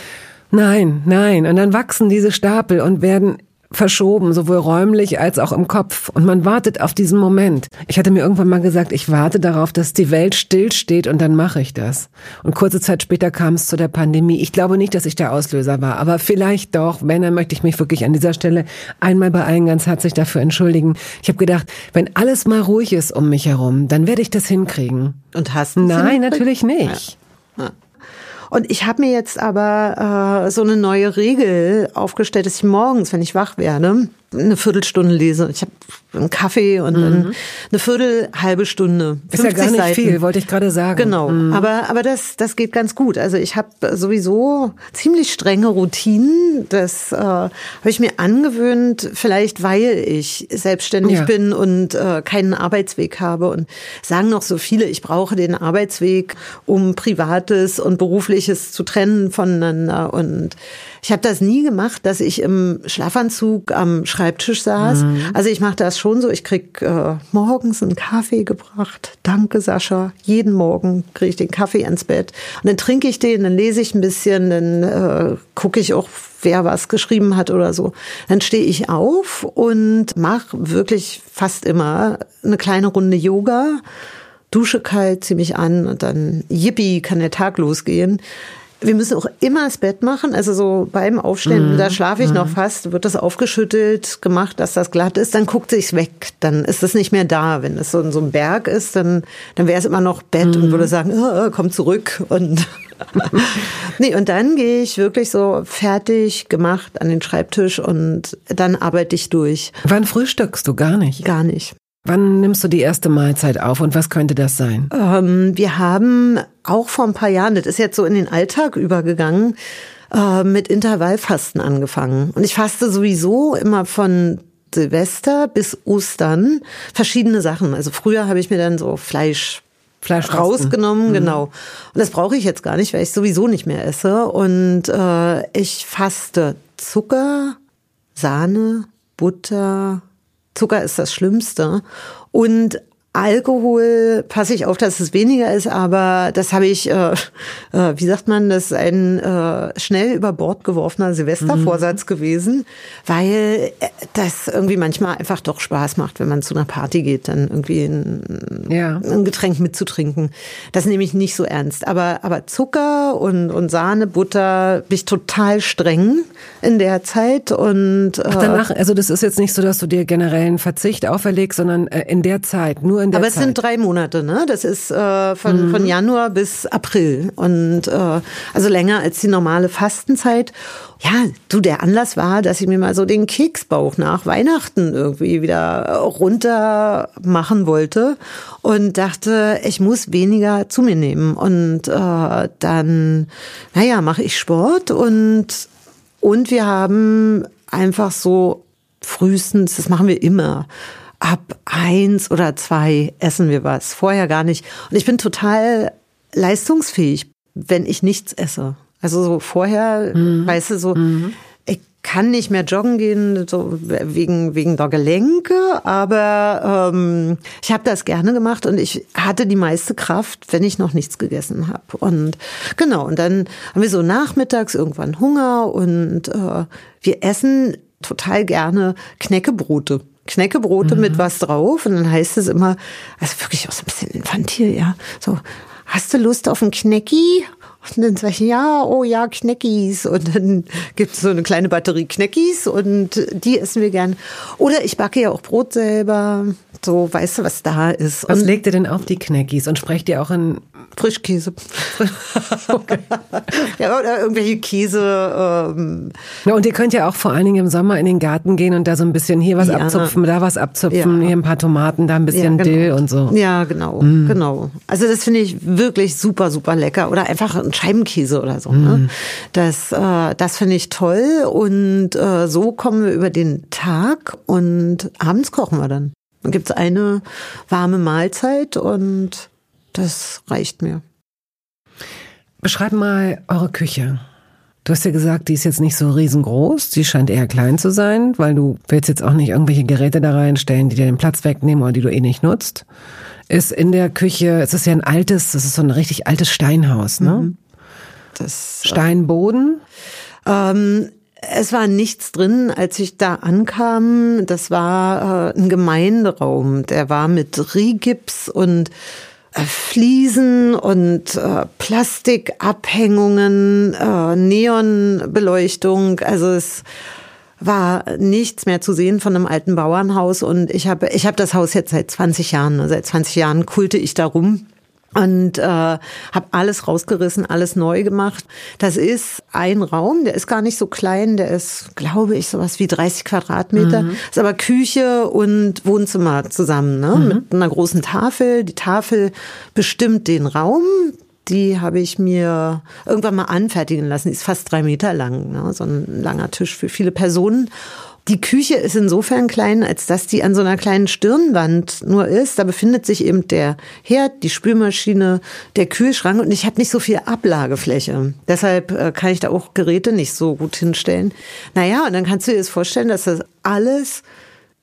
[SPEAKER 1] Nein, nein. Und dann wachsen diese Stapel und werden verschoben, sowohl räumlich als auch im Kopf. Und man wartet auf diesen Moment. Ich hatte mir irgendwann mal gesagt, ich warte darauf, dass die Welt stillsteht und dann mache ich das. Und kurze Zeit später kam es zu der Pandemie. Ich glaube nicht, dass ich der Auslöser war, aber vielleicht doch. Wenn, dann möchte ich mich wirklich an dieser Stelle einmal bei allen ganz herzlich dafür entschuldigen. Ich habe gedacht, wenn alles mal ruhig ist um mich herum, dann werde ich das hinkriegen.
[SPEAKER 2] Und hast
[SPEAKER 1] du Nein, natürlich nicht. Ja. Ja.
[SPEAKER 2] Und ich habe mir jetzt aber äh, so eine neue Regel aufgestellt, dass ich morgens, wenn ich wach werde, eine Viertelstunde lese. Ich habe einen Kaffee und mhm. eine Viertel, halbe Stunde.
[SPEAKER 1] Ist ja gar nicht Seiten. viel, wollte ich gerade sagen.
[SPEAKER 2] Genau, mhm. aber aber das das geht ganz gut. Also ich habe sowieso ziemlich strenge Routinen. Das äh, habe ich mir angewöhnt, vielleicht weil ich selbstständig ja. bin und äh, keinen Arbeitsweg habe und sagen noch so viele, ich brauche den Arbeitsweg, um privates und berufliches zu trennen voneinander und ich habe das nie gemacht, dass ich im Schlafanzug am Schreibtisch saß. Mhm. Also ich mache das schon so. Ich krieg äh, morgens einen Kaffee gebracht. Danke, Sascha. Jeden Morgen kriege ich den Kaffee ins Bett. Und dann trinke ich den, dann lese ich ein bisschen, dann äh, gucke ich auch, wer was geschrieben hat oder so. Dann stehe ich auf und mache wirklich fast immer eine kleine Runde Yoga. Dusche kalt, zieh mich an und dann yippie, kann der Tag losgehen. Wir müssen auch immer das Bett machen, also so beim Aufstehen, mhm. da schlafe ich mhm. noch fast, wird das aufgeschüttelt, gemacht, dass das glatt ist, dann guckt sich's weg, dann ist es nicht mehr da. Wenn es so, in so ein Berg ist, dann, dann wäre es immer noch Bett mhm. und würde sagen, oh, komm zurück und nee, und dann gehe ich wirklich so fertig gemacht an den Schreibtisch und dann arbeite ich durch.
[SPEAKER 1] Wann frühstückst du gar nicht?
[SPEAKER 2] Gar nicht.
[SPEAKER 1] Wann nimmst du die erste Mahlzeit auf und was könnte das sein?
[SPEAKER 2] Ähm, wir haben auch vor ein paar Jahren, das ist jetzt so in den Alltag übergegangen, äh, mit Intervallfasten angefangen. Und ich faste sowieso immer von Silvester bis Ostern verschiedene Sachen. Also früher habe ich mir dann so Fleisch Fleisch rausgenommen, mhm. genau. Und das brauche ich jetzt gar nicht, weil ich sowieso nicht mehr esse. Und äh, ich faste Zucker, Sahne, Butter, Zucker ist das Schlimmste. Und Alkohol passe ich auf, dass es weniger ist, aber das habe ich, äh, äh, wie sagt man, das ist ein äh, schnell über Bord geworfener Silvestervorsatz mhm. gewesen, weil äh, das irgendwie manchmal einfach doch Spaß macht, wenn man zu einer Party geht, dann irgendwie ein, ja. ein Getränk mitzutrinken. Das nehme ich nicht so ernst. Aber, aber Zucker und, und Sahne, Butter bin ich total streng in der Zeit. Und,
[SPEAKER 1] äh, Ach, danach, also das ist jetzt nicht so, dass du dir generellen Verzicht auferlegst, sondern äh, in der Zeit, nur in in der
[SPEAKER 2] Aber Zeit. es sind drei Monate, ne? Das ist äh, von, mhm. von Januar bis April und äh, also länger als die normale Fastenzeit. Ja, du, der Anlass war, dass ich mir mal so den Keksbauch nach Weihnachten irgendwie wieder runter machen wollte und dachte, ich muss weniger zu mir nehmen. Und äh, dann, naja, mache ich Sport und, und wir haben einfach so frühestens, das machen wir immer, ab eins oder zwei essen wir was. Vorher gar nicht. Und ich bin total leistungsfähig, wenn ich nichts esse. Also so vorher, mhm. weißt du, so, mhm. ich kann nicht mehr joggen gehen, so wegen, wegen der Gelenke, aber ähm, ich habe das gerne gemacht und ich hatte die meiste Kraft, wenn ich noch nichts gegessen habe. Und genau, und dann haben wir so nachmittags irgendwann Hunger und äh, wir essen total gerne Knäckebrote. Knäckebrote mhm. mit was drauf und dann heißt es immer, also wirklich auch so ein bisschen infantil, ja, so, hast du Lust auf ein Knäcki? Und dann sage ich, ja, oh ja, Kneckis. Und dann gibt es so eine kleine Batterie Kneckis und die essen wir gern. Oder ich backe ja auch Brot selber. So, weißt du, was da ist.
[SPEAKER 1] Was und legt ihr denn auf die Kneckis und sprecht ihr auch in
[SPEAKER 2] Frischkäse. okay. ja, oder irgendwelche Käse. Ähm.
[SPEAKER 1] Ja, und ihr könnt ja auch vor allen Dingen im Sommer in den Garten gehen und da so ein bisschen hier was ja. abzupfen, da was abzupfen, ja. hier ein paar Tomaten, da ein bisschen ja, genau. Dill und so.
[SPEAKER 2] Ja, genau, mm. genau. Also das finde ich wirklich super, super lecker. Oder einfach ein Scheibenkäse oder so. Mm. Ne? Das, äh, das finde ich toll. Und äh, so kommen wir über den Tag und abends kochen wir dann. Dann gibt's eine warme Mahlzeit und das reicht mir.
[SPEAKER 1] Beschreib mal eure Küche. Du hast ja gesagt, die ist jetzt nicht so riesengroß, sie scheint eher klein zu sein, weil du willst jetzt auch nicht irgendwelche Geräte da reinstellen, die dir den Platz wegnehmen oder die du eh nicht nutzt. Ist in der Küche, es ist ja ein altes, das ist so ein richtig altes Steinhaus, ne? Mhm. Das Steinboden.
[SPEAKER 2] Ähm, es war nichts drin, als ich da ankam. Das war äh, ein Gemeinderaum. Der war mit Rigips und Fliesen und äh, Plastikabhängungen, äh, Neonbeleuchtung. Also es war nichts mehr zu sehen von einem alten Bauernhaus und ich habe ich habe das Haus jetzt seit 20 Jahren. Seit 20 Jahren kulte ich da rum und äh, habe alles rausgerissen, alles neu gemacht. Das ist ein Raum, der ist gar nicht so klein, der ist, glaube ich, sowas wie 30 Quadratmeter. Mhm. Ist aber Küche und Wohnzimmer zusammen, ne? Mhm. mit einer großen Tafel. Die Tafel bestimmt den Raum. Die habe ich mir irgendwann mal anfertigen lassen. Die ist fast drei Meter lang, ne? so ein langer Tisch für viele Personen. Die Küche ist insofern klein, als dass die an so einer kleinen Stirnwand nur ist. Da befindet sich eben der Herd, die Spülmaschine, der Kühlschrank und ich habe nicht so viel Ablagefläche. Deshalb äh, kann ich da auch Geräte nicht so gut hinstellen. Naja, und dann kannst du dir das vorstellen, dass das alles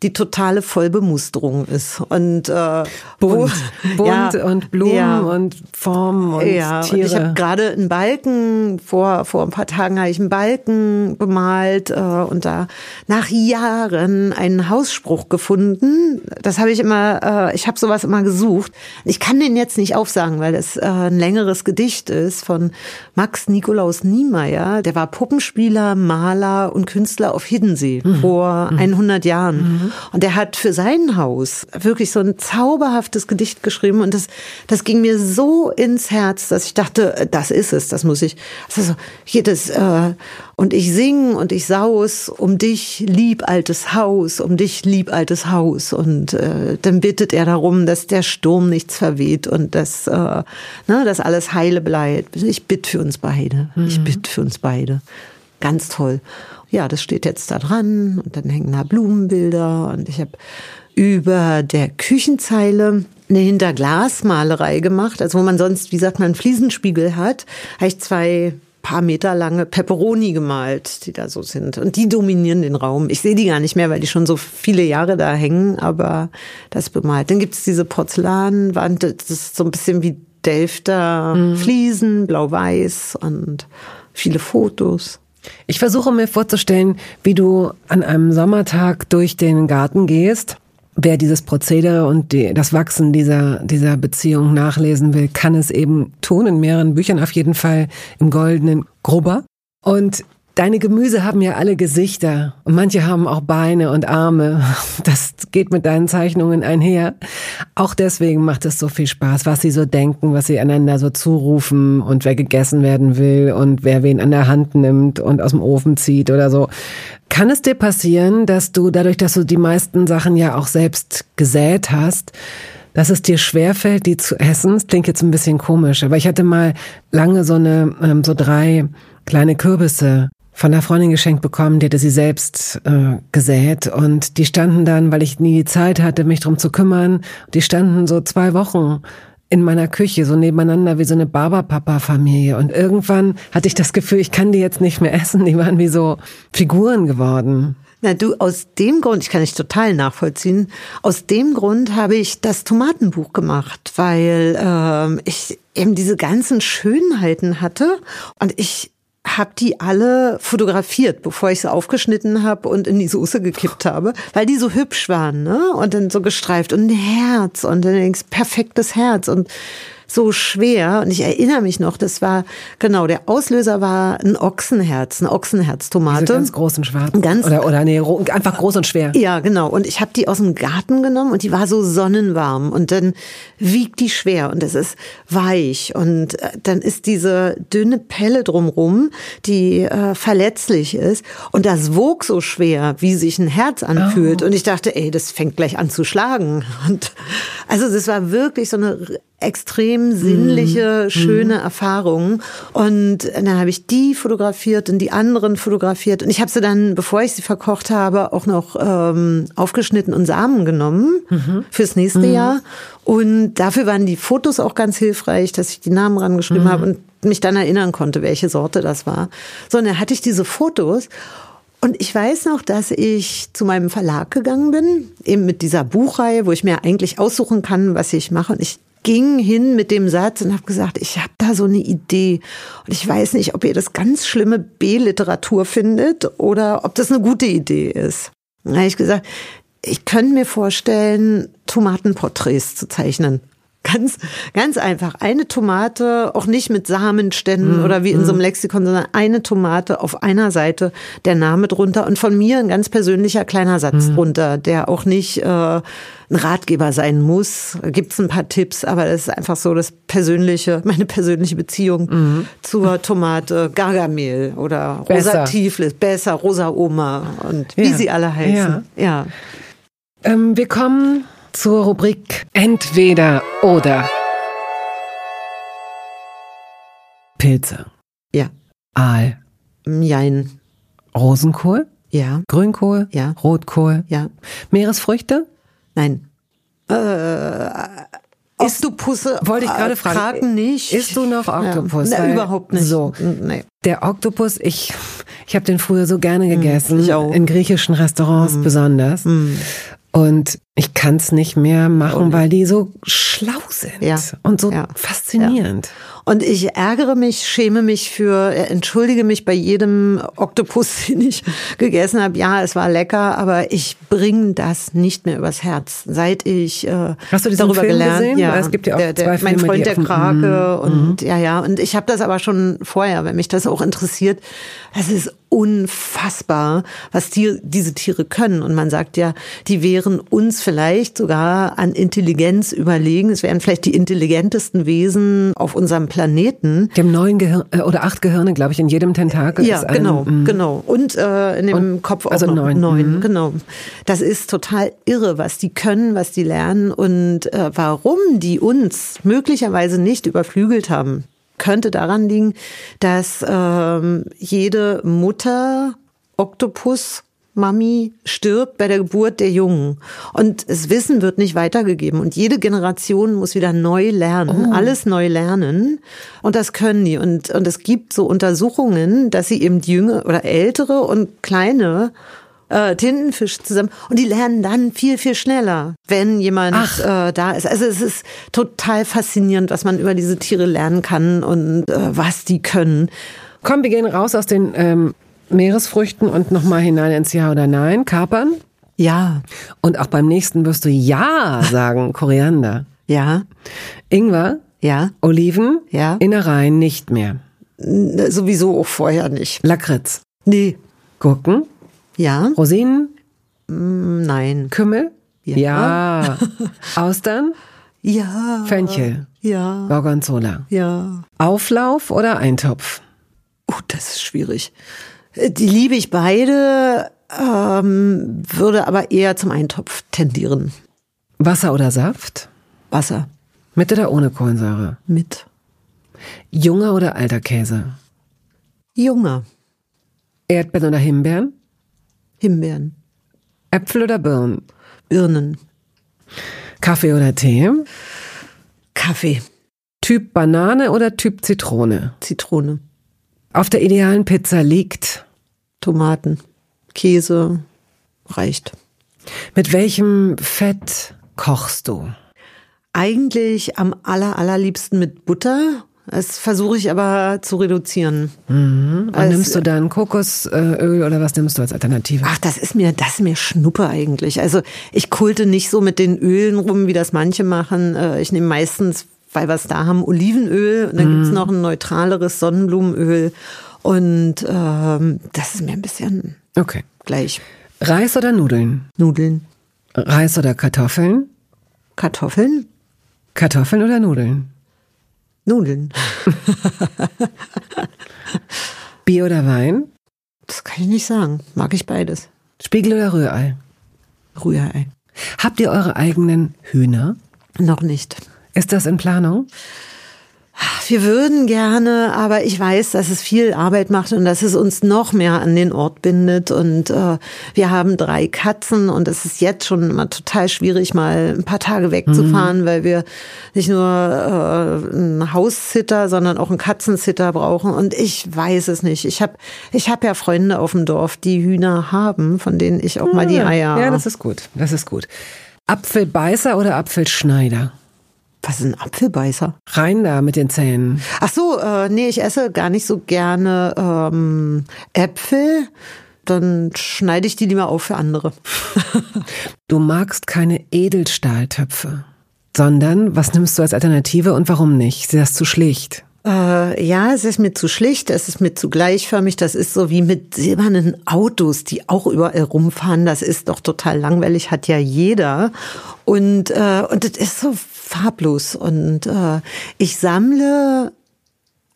[SPEAKER 2] die totale Vollbemusterung ist. Und äh,
[SPEAKER 1] bunt, wo, bunt ja, und Blumen ja, und Formen und ja, Tiere. Und
[SPEAKER 2] ich habe gerade einen Balken, vor, vor ein paar Tagen habe ich einen Balken bemalt äh, und da nach Jahren einen Hausspruch gefunden. Das habe ich immer, äh, ich habe sowas immer gesucht. Ich kann den jetzt nicht aufsagen, weil es äh, ein längeres Gedicht ist von Max Nikolaus Niemeyer. Der war Puppenspieler, Maler und Künstler auf Hiddensee mhm. vor mhm. 100 Jahren. Mhm. Und er hat für sein Haus wirklich so ein zauberhaftes Gedicht geschrieben und das, das ging mir so ins Herz, dass ich dachte, das ist es, das muss ich. Also jedes äh, und ich sing und ich saus um dich lieb altes Haus, um dich lieb altes Haus und äh, dann bittet er darum, dass der Sturm nichts verweht und dass äh, ne, dass alles heile bleibt. Ich bitte für uns beide. Mhm. Ich bitte für uns beide. Ganz toll ja, das steht jetzt da dran und dann hängen da Blumenbilder und ich habe über der Küchenzeile eine Hinterglasmalerei gemacht, also wo man sonst, wie sagt man, Fliesenspiegel hat, habe ich zwei paar Meter lange Peperoni gemalt, die da so sind. Und die dominieren den Raum. Ich sehe die gar nicht mehr, weil die schon so viele Jahre da hängen, aber das bemalt. Dann gibt es diese Porzellanwand, das ist so ein bisschen wie Delfter mhm. Fliesen, blau-weiß und viele Fotos.
[SPEAKER 1] Ich versuche mir vorzustellen, wie du an einem Sommertag durch den Garten gehst. Wer dieses Prozedere und die, das Wachsen dieser, dieser Beziehung nachlesen will, kann es eben tun, in mehreren Büchern, auf jeden Fall im goldenen Grubber. Und Deine Gemüse haben ja alle Gesichter und manche haben auch Beine und Arme. Das geht mit deinen Zeichnungen einher. Auch deswegen macht es so viel Spaß, was sie so denken, was sie einander so zurufen und wer gegessen werden will und wer wen an der Hand nimmt und aus dem Ofen zieht oder so. Kann es dir passieren, dass du dadurch, dass du die meisten Sachen ja auch selbst gesät hast, dass es dir schwerfällt, die zu essen? Das klingt jetzt ein bisschen komisch, aber ich hatte mal lange so eine, ähm, so drei kleine Kürbisse von einer Freundin geschenkt bekommen, die hatte sie selbst äh, gesät und die standen dann, weil ich nie die Zeit hatte, mich drum zu kümmern, die standen so zwei Wochen in meiner Küche, so nebeneinander wie so eine Barbapapa-Familie. Und irgendwann hatte ich das Gefühl, ich kann die jetzt nicht mehr essen. Die waren wie so Figuren geworden.
[SPEAKER 2] Na du, aus dem Grund, ich kann dich total nachvollziehen, aus dem Grund habe ich das Tomatenbuch gemacht, weil ähm, ich eben diese ganzen Schönheiten hatte und ich habe die alle fotografiert, bevor ich sie aufgeschnitten habe und in die Soße gekippt habe, weil die so hübsch waren, ne? Und dann so gestreift und ein Herz und dann denkst perfektes Herz und so schwer. Und ich erinnere mich noch, das war, genau, der Auslöser war ein Ochsenherz, eine Ochsenherztomate.
[SPEAKER 1] Diese ganz groß und schwarz.
[SPEAKER 2] Ganz,
[SPEAKER 1] oder, oder nee, einfach groß und schwer.
[SPEAKER 2] Ja, genau. Und ich habe die aus dem Garten genommen und die war so sonnenwarm. Und dann wiegt die schwer und es ist weich. Und äh, dann ist diese dünne Pelle drumrum, die äh, verletzlich ist. Und das wog so schwer, wie sich ein Herz anfühlt. Oh. Und ich dachte, ey, das fängt gleich an zu schlagen. Und also das war wirklich so eine extrem sinnliche, mhm. schöne Erfahrung. Und dann habe ich die fotografiert und die anderen fotografiert. Und ich habe sie dann, bevor ich sie verkocht habe, auch noch ähm, aufgeschnitten und Samen genommen mhm. fürs nächste mhm. Jahr. Und dafür waren die Fotos auch ganz hilfreich, dass ich die Namen rangeschrieben mhm. habe und mich dann erinnern konnte, welche Sorte das war. So, und dann hatte ich diese Fotos. Und ich weiß noch, dass ich zu meinem Verlag gegangen bin, eben mit dieser Buchreihe, wo ich mir eigentlich aussuchen kann, was ich mache. Und ich ging hin mit dem Satz und habe gesagt, ich habe da so eine Idee und ich weiß nicht, ob ihr das ganz schlimme B-Literatur findet oder ob das eine gute Idee ist. Da habe ich gesagt, ich könnte mir vorstellen, Tomatenporträts zu zeichnen. Ganz, ganz einfach. Eine Tomate, auch nicht mit Samenständen mm, oder wie in mm. so einem Lexikon, sondern eine Tomate auf einer Seite, der Name drunter und von mir ein ganz persönlicher kleiner Satz mm. drunter, der auch nicht äh, ein Ratgeber sein muss. Gibt's ein paar Tipps, aber das ist einfach so das persönliche, meine persönliche Beziehung mhm. zur Tomate, Gargamel oder besser. Rosa Tiflis, besser, Rosa Oma und wie ja. sie alle heißen. Ja. ja.
[SPEAKER 1] Ähm, wir kommen zur Rubrik Entweder oder. Pilze.
[SPEAKER 2] Ja.
[SPEAKER 1] Aal.
[SPEAKER 2] Jein.
[SPEAKER 1] Rosenkohl?
[SPEAKER 2] Ja.
[SPEAKER 1] Grünkohl?
[SPEAKER 2] Ja.
[SPEAKER 1] Rotkohl?
[SPEAKER 2] Ja.
[SPEAKER 1] Meeresfrüchte?
[SPEAKER 2] Nein. Äh, Oktopusse
[SPEAKER 1] wollte ich gerade fragen.
[SPEAKER 2] Kraken nicht.
[SPEAKER 1] Isst du noch Oktopus?
[SPEAKER 2] Ja. Na, überhaupt nicht.
[SPEAKER 1] So, nee. Der Oktopus, ich ich habe den früher so gerne hm, gegessen,
[SPEAKER 2] ich auch.
[SPEAKER 1] in griechischen Restaurants mm. besonders.
[SPEAKER 2] Mm.
[SPEAKER 1] Und ich kann es nicht mehr machen, weil die so schlau sind
[SPEAKER 2] ja.
[SPEAKER 1] und so
[SPEAKER 2] ja.
[SPEAKER 1] faszinierend.
[SPEAKER 2] Ja. Und ich ärgere mich, schäme mich für, äh, entschuldige mich bei jedem Oktopus, den ich gegessen habe. Ja, es war lecker, aber ich bringe das nicht mehr übers Herz. Seit ich äh,
[SPEAKER 1] Hast du
[SPEAKER 2] darüber
[SPEAKER 1] Film
[SPEAKER 2] gelernt,
[SPEAKER 1] gesehen?
[SPEAKER 2] ja,
[SPEAKER 1] es gibt ja auch
[SPEAKER 2] der, der,
[SPEAKER 1] zwei Filme,
[SPEAKER 2] mein Freund der Krake
[SPEAKER 1] mhm.
[SPEAKER 2] und ja, ja. Und ich habe das aber schon vorher, wenn mich das auch interessiert. Es ist unfassbar, was die, diese Tiere können. Und man sagt ja, die wären uns vielleicht sogar an Intelligenz überlegen. Es wären vielleicht die intelligentesten Wesen auf unserem Planeten.
[SPEAKER 1] Die haben neun Gehirn äh, oder acht Gehirne, glaube ich, in jedem Tentakel.
[SPEAKER 2] Ja, genau, ein, genau. Und äh, in dem und, Kopf auch
[SPEAKER 1] also
[SPEAKER 2] noch
[SPEAKER 1] neun.
[SPEAKER 2] neun.
[SPEAKER 1] Mhm.
[SPEAKER 2] Genau. Das ist total irre, was die können, was die lernen und äh, warum die uns möglicherweise nicht überflügelt haben könnte daran liegen, dass ähm, jede Mutter Oktopus Mami stirbt bei der Geburt der Jungen. Und das Wissen wird nicht weitergegeben. Und jede Generation muss wieder neu lernen, oh. alles neu lernen. Und das können die. Und, und es gibt so Untersuchungen, dass sie eben jüngere oder ältere und kleine äh, Tintenfisch zusammen und die lernen dann viel, viel schneller, wenn jemand äh, da ist. Also es ist total faszinierend, was man über diese Tiere lernen kann und äh, was die können.
[SPEAKER 1] Komm, wir gehen raus aus den ähm, Meeresfrüchten und nochmal hinein ins Ja oder Nein. Kapern?
[SPEAKER 2] Ja.
[SPEAKER 1] Und auch beim nächsten wirst du Ja sagen, Koriander.
[SPEAKER 2] Ja.
[SPEAKER 1] Ingwer?
[SPEAKER 2] Ja.
[SPEAKER 1] Oliven?
[SPEAKER 2] Ja.
[SPEAKER 1] Innereien nicht mehr.
[SPEAKER 2] Sowieso auch vorher nicht.
[SPEAKER 1] Lakritz?
[SPEAKER 2] Nee.
[SPEAKER 1] Gurken?
[SPEAKER 2] Ja.
[SPEAKER 1] Rosinen?
[SPEAKER 2] Mm, nein.
[SPEAKER 1] Kümmel?
[SPEAKER 2] Ja.
[SPEAKER 1] ja. Austern?
[SPEAKER 2] Ja.
[SPEAKER 1] Fenchel?
[SPEAKER 2] Ja.
[SPEAKER 1] Gorgonzola?
[SPEAKER 2] Ja.
[SPEAKER 1] Auflauf oder Eintopf?
[SPEAKER 2] Oh, das ist schwierig. Äh, die liebe ich beide, ähm, würde aber eher zum Eintopf tendieren.
[SPEAKER 1] Wasser oder Saft?
[SPEAKER 2] Wasser.
[SPEAKER 1] Mit oder ohne Kohlensäure?
[SPEAKER 2] Mit.
[SPEAKER 1] Junger oder alter Käse?
[SPEAKER 2] Junger.
[SPEAKER 1] Erdbeeren oder Himbeeren?
[SPEAKER 2] Himbeeren.
[SPEAKER 1] Äpfel oder Birnen?
[SPEAKER 2] Birnen.
[SPEAKER 1] Kaffee oder Tee?
[SPEAKER 2] Kaffee.
[SPEAKER 1] Typ Banane oder Typ Zitrone?
[SPEAKER 2] Zitrone.
[SPEAKER 1] Auf der idealen Pizza liegt
[SPEAKER 2] Tomaten. Käse reicht.
[SPEAKER 1] Mit welchem Fett kochst du?
[SPEAKER 2] Eigentlich am aller, allerliebsten mit Butter das versuche ich aber zu reduzieren.
[SPEAKER 1] Mhm. Und also, nimmst du dann Kokosöl oder was nimmst du als Alternative?
[SPEAKER 2] Ach, das ist mir, das ist mir Schnuppe eigentlich. Also ich kulte nicht so mit den Ölen rum, wie das manche machen. Äh, ich nehme meistens weil wir es da haben, Olivenöl und dann gibt's noch ein neutraleres Sonnenblumenöl. Und ähm, das ist mir ein bisschen
[SPEAKER 1] Okay.
[SPEAKER 2] gleich.
[SPEAKER 1] Reis oder Nudeln?
[SPEAKER 2] Nudeln,
[SPEAKER 1] Reis oder Kartoffeln?
[SPEAKER 2] Kartoffeln,
[SPEAKER 1] Kartoffeln oder Nudeln?
[SPEAKER 2] Nudeln.
[SPEAKER 1] Bier oder Wein?
[SPEAKER 2] Das kann ich nicht sagen. Mag ich beides.
[SPEAKER 1] Spiegel oder Rührei?
[SPEAKER 2] Rührei.
[SPEAKER 1] Habt ihr eure eigenen Hühner?
[SPEAKER 2] Noch nicht.
[SPEAKER 1] Ist das in Planung?
[SPEAKER 2] Wir würden gerne, aber ich weiß, dass es viel Arbeit macht und dass es uns noch mehr an den Ort bindet. Und äh, wir haben drei Katzen und es ist jetzt schon immer total schwierig, mal ein paar Tage wegzufahren, weil wir nicht nur äh, einen Haussitter, sondern auch einen Katzensitter brauchen. Und ich weiß es nicht. Ich habe ich hab ja Freunde auf dem Dorf, die Hühner haben, von denen ich auch mal die Eier.
[SPEAKER 1] Ja, das ist gut. Das ist gut. Apfelbeißer oder Apfelschneider?
[SPEAKER 2] Was ist ein Apfelbeißer?
[SPEAKER 1] Rein da mit den Zähnen.
[SPEAKER 2] Ach so, äh, nee, ich esse gar nicht so gerne ähm, Äpfel. Dann schneide ich die lieber auf für andere.
[SPEAKER 1] Du magst keine Edelstahltöpfe, sondern was nimmst du als Alternative und warum nicht? Ist das zu schlicht?
[SPEAKER 2] Äh, ja, es ist mir zu schlicht, es ist mir zu gleichförmig. Das ist so wie mit silbernen Autos, die auch überall rumfahren. Das ist doch total langweilig, hat ja jeder. Und, äh, und das ist so farblos. Und äh, ich sammle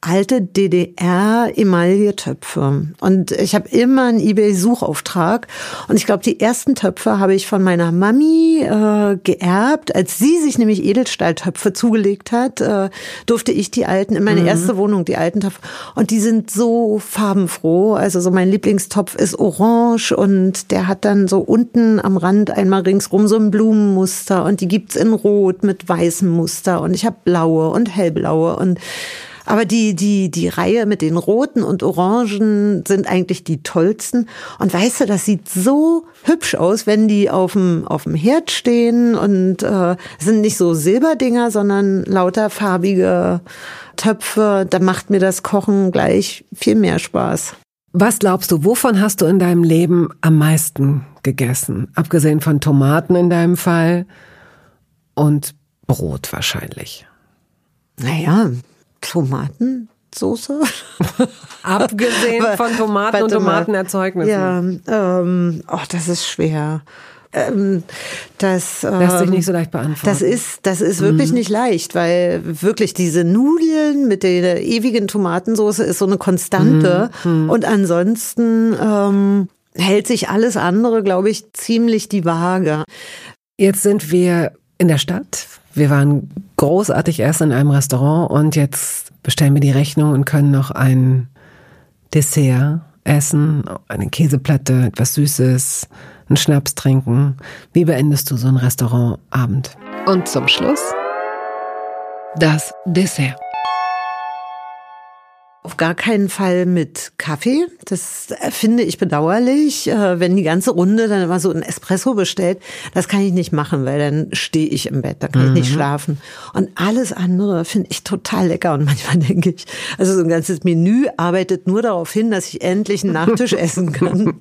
[SPEAKER 2] alte DDR-Emailletöpfe. Und ich habe immer einen eBay-Suchauftrag. Und ich glaube, die ersten Töpfe habe ich von meiner Mami äh, geerbt. Als sie sich nämlich Edelstahltöpfe zugelegt hat, äh, durfte ich die alten, in meine erste Wohnung, die alten Töpfe. Und die sind so farbenfroh. Also so mein Lieblingstopf ist orange und der hat dann so unten am Rand einmal ringsrum so ein Blumenmuster. Und die gibt's in rot mit weißem Muster. Und ich habe blaue und hellblaue und aber die, die, die Reihe mit den roten und orangen sind eigentlich die tollsten. Und weißt du, das sieht so hübsch aus, wenn die auf dem, auf dem Herd stehen und äh, sind nicht so Silberdinger, sondern lauter farbige Töpfe. Da macht mir das Kochen gleich viel mehr Spaß.
[SPEAKER 1] Was glaubst du, wovon hast du in deinem Leben am meisten gegessen? Abgesehen von Tomaten in deinem Fall und Brot wahrscheinlich.
[SPEAKER 2] Naja, Tomatensoße.
[SPEAKER 1] Abgesehen von Tomaten und. Tomatenerzeugnissen.
[SPEAKER 2] Ja, ähm, oh, das ist schwer. Ähm, das, ähm,
[SPEAKER 1] Lässt sich nicht so leicht beantworten.
[SPEAKER 2] Das ist, das ist wirklich nicht leicht, weil wirklich diese Nudeln mit der ewigen Tomatensauce ist so eine Konstante. Und ansonsten ähm, hält sich alles andere, glaube ich, ziemlich die Waage.
[SPEAKER 1] Jetzt sind wir in der Stadt. Wir waren großartig erst in einem Restaurant und jetzt bestellen wir die Rechnung und können noch ein Dessert essen, eine Käseplatte, etwas Süßes, einen Schnaps trinken. Wie beendest du so einen Restaurantabend? Und zum Schluss das Dessert.
[SPEAKER 2] Auf gar keinen Fall mit Kaffee. Das äh, finde ich bedauerlich. Äh, Wenn die ganze Runde dann immer so ein Espresso bestellt, das kann ich nicht machen, weil dann stehe ich im Bett, da kann ich nicht schlafen. Und alles andere finde ich total lecker. Und manchmal denke ich, also so ein ganzes Menü arbeitet nur darauf hin, dass ich endlich einen Nachtisch essen kann.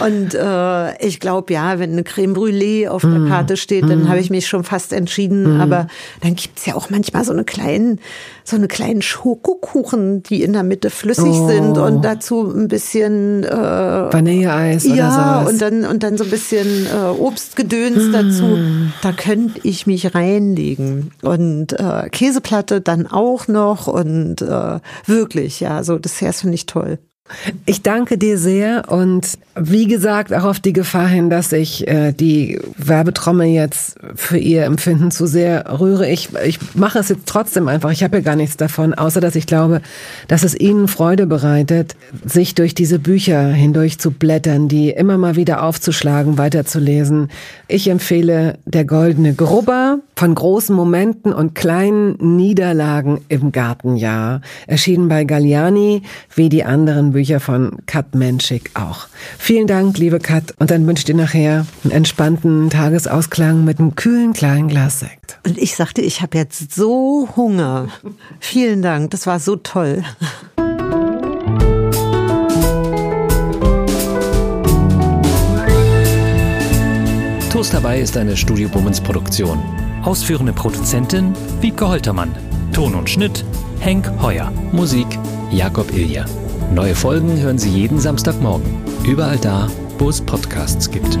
[SPEAKER 2] Und äh, ich glaube, ja, wenn eine Creme Brûlée auf der Karte steht, dann habe ich mich schon fast entschieden. Aber dann gibt's ja auch manchmal so eine kleinen, so eine kleinen Schokokuchen, die in der Mitte flüssig
[SPEAKER 1] Oh.
[SPEAKER 2] sind und dazu ein bisschen äh,
[SPEAKER 1] Vanilleeis oder
[SPEAKER 2] ja
[SPEAKER 1] sowas.
[SPEAKER 2] und dann und dann so ein bisschen äh, Obstgedöns dazu. Da könnte ich mich reinlegen und äh, Käseplatte dann auch noch und äh, wirklich ja, so Desserts finde ich toll.
[SPEAKER 1] Ich danke dir sehr und wie gesagt, auch auf die Gefahr hin, dass ich äh, die Werbetrommel jetzt für ihr Empfinden zu sehr rühre. Ich, ich mache es jetzt trotzdem einfach. Ich habe ja gar nichts davon, außer dass ich glaube, dass es Ihnen Freude bereitet, sich durch diese Bücher hindurch zu blättern, die immer mal wieder aufzuschlagen, weiterzulesen. Ich empfehle Der goldene Grubber von großen Momenten und kleinen Niederlagen im Gartenjahr. Erschienen bei Galliani, wie die anderen Bücher von Kat Menschik auch. Vielen Dank, liebe Kat. Und dann wünsche ich dir nachher einen entspannten Tagesausklang mit einem kühlen kleinen Glas Sekt.
[SPEAKER 2] Und ich sagte, ich habe jetzt so Hunger. Vielen Dank, das war so toll.
[SPEAKER 3] Toast dabei ist eine Studio Bummens Produktion.
[SPEAKER 4] Ausführende Produzentin Wiebke Holtermann. Ton und Schnitt Henk Heuer.
[SPEAKER 3] Musik Jakob Ilja. Neue Folgen hören Sie jeden Samstagmorgen. Überall da, wo es Podcasts gibt.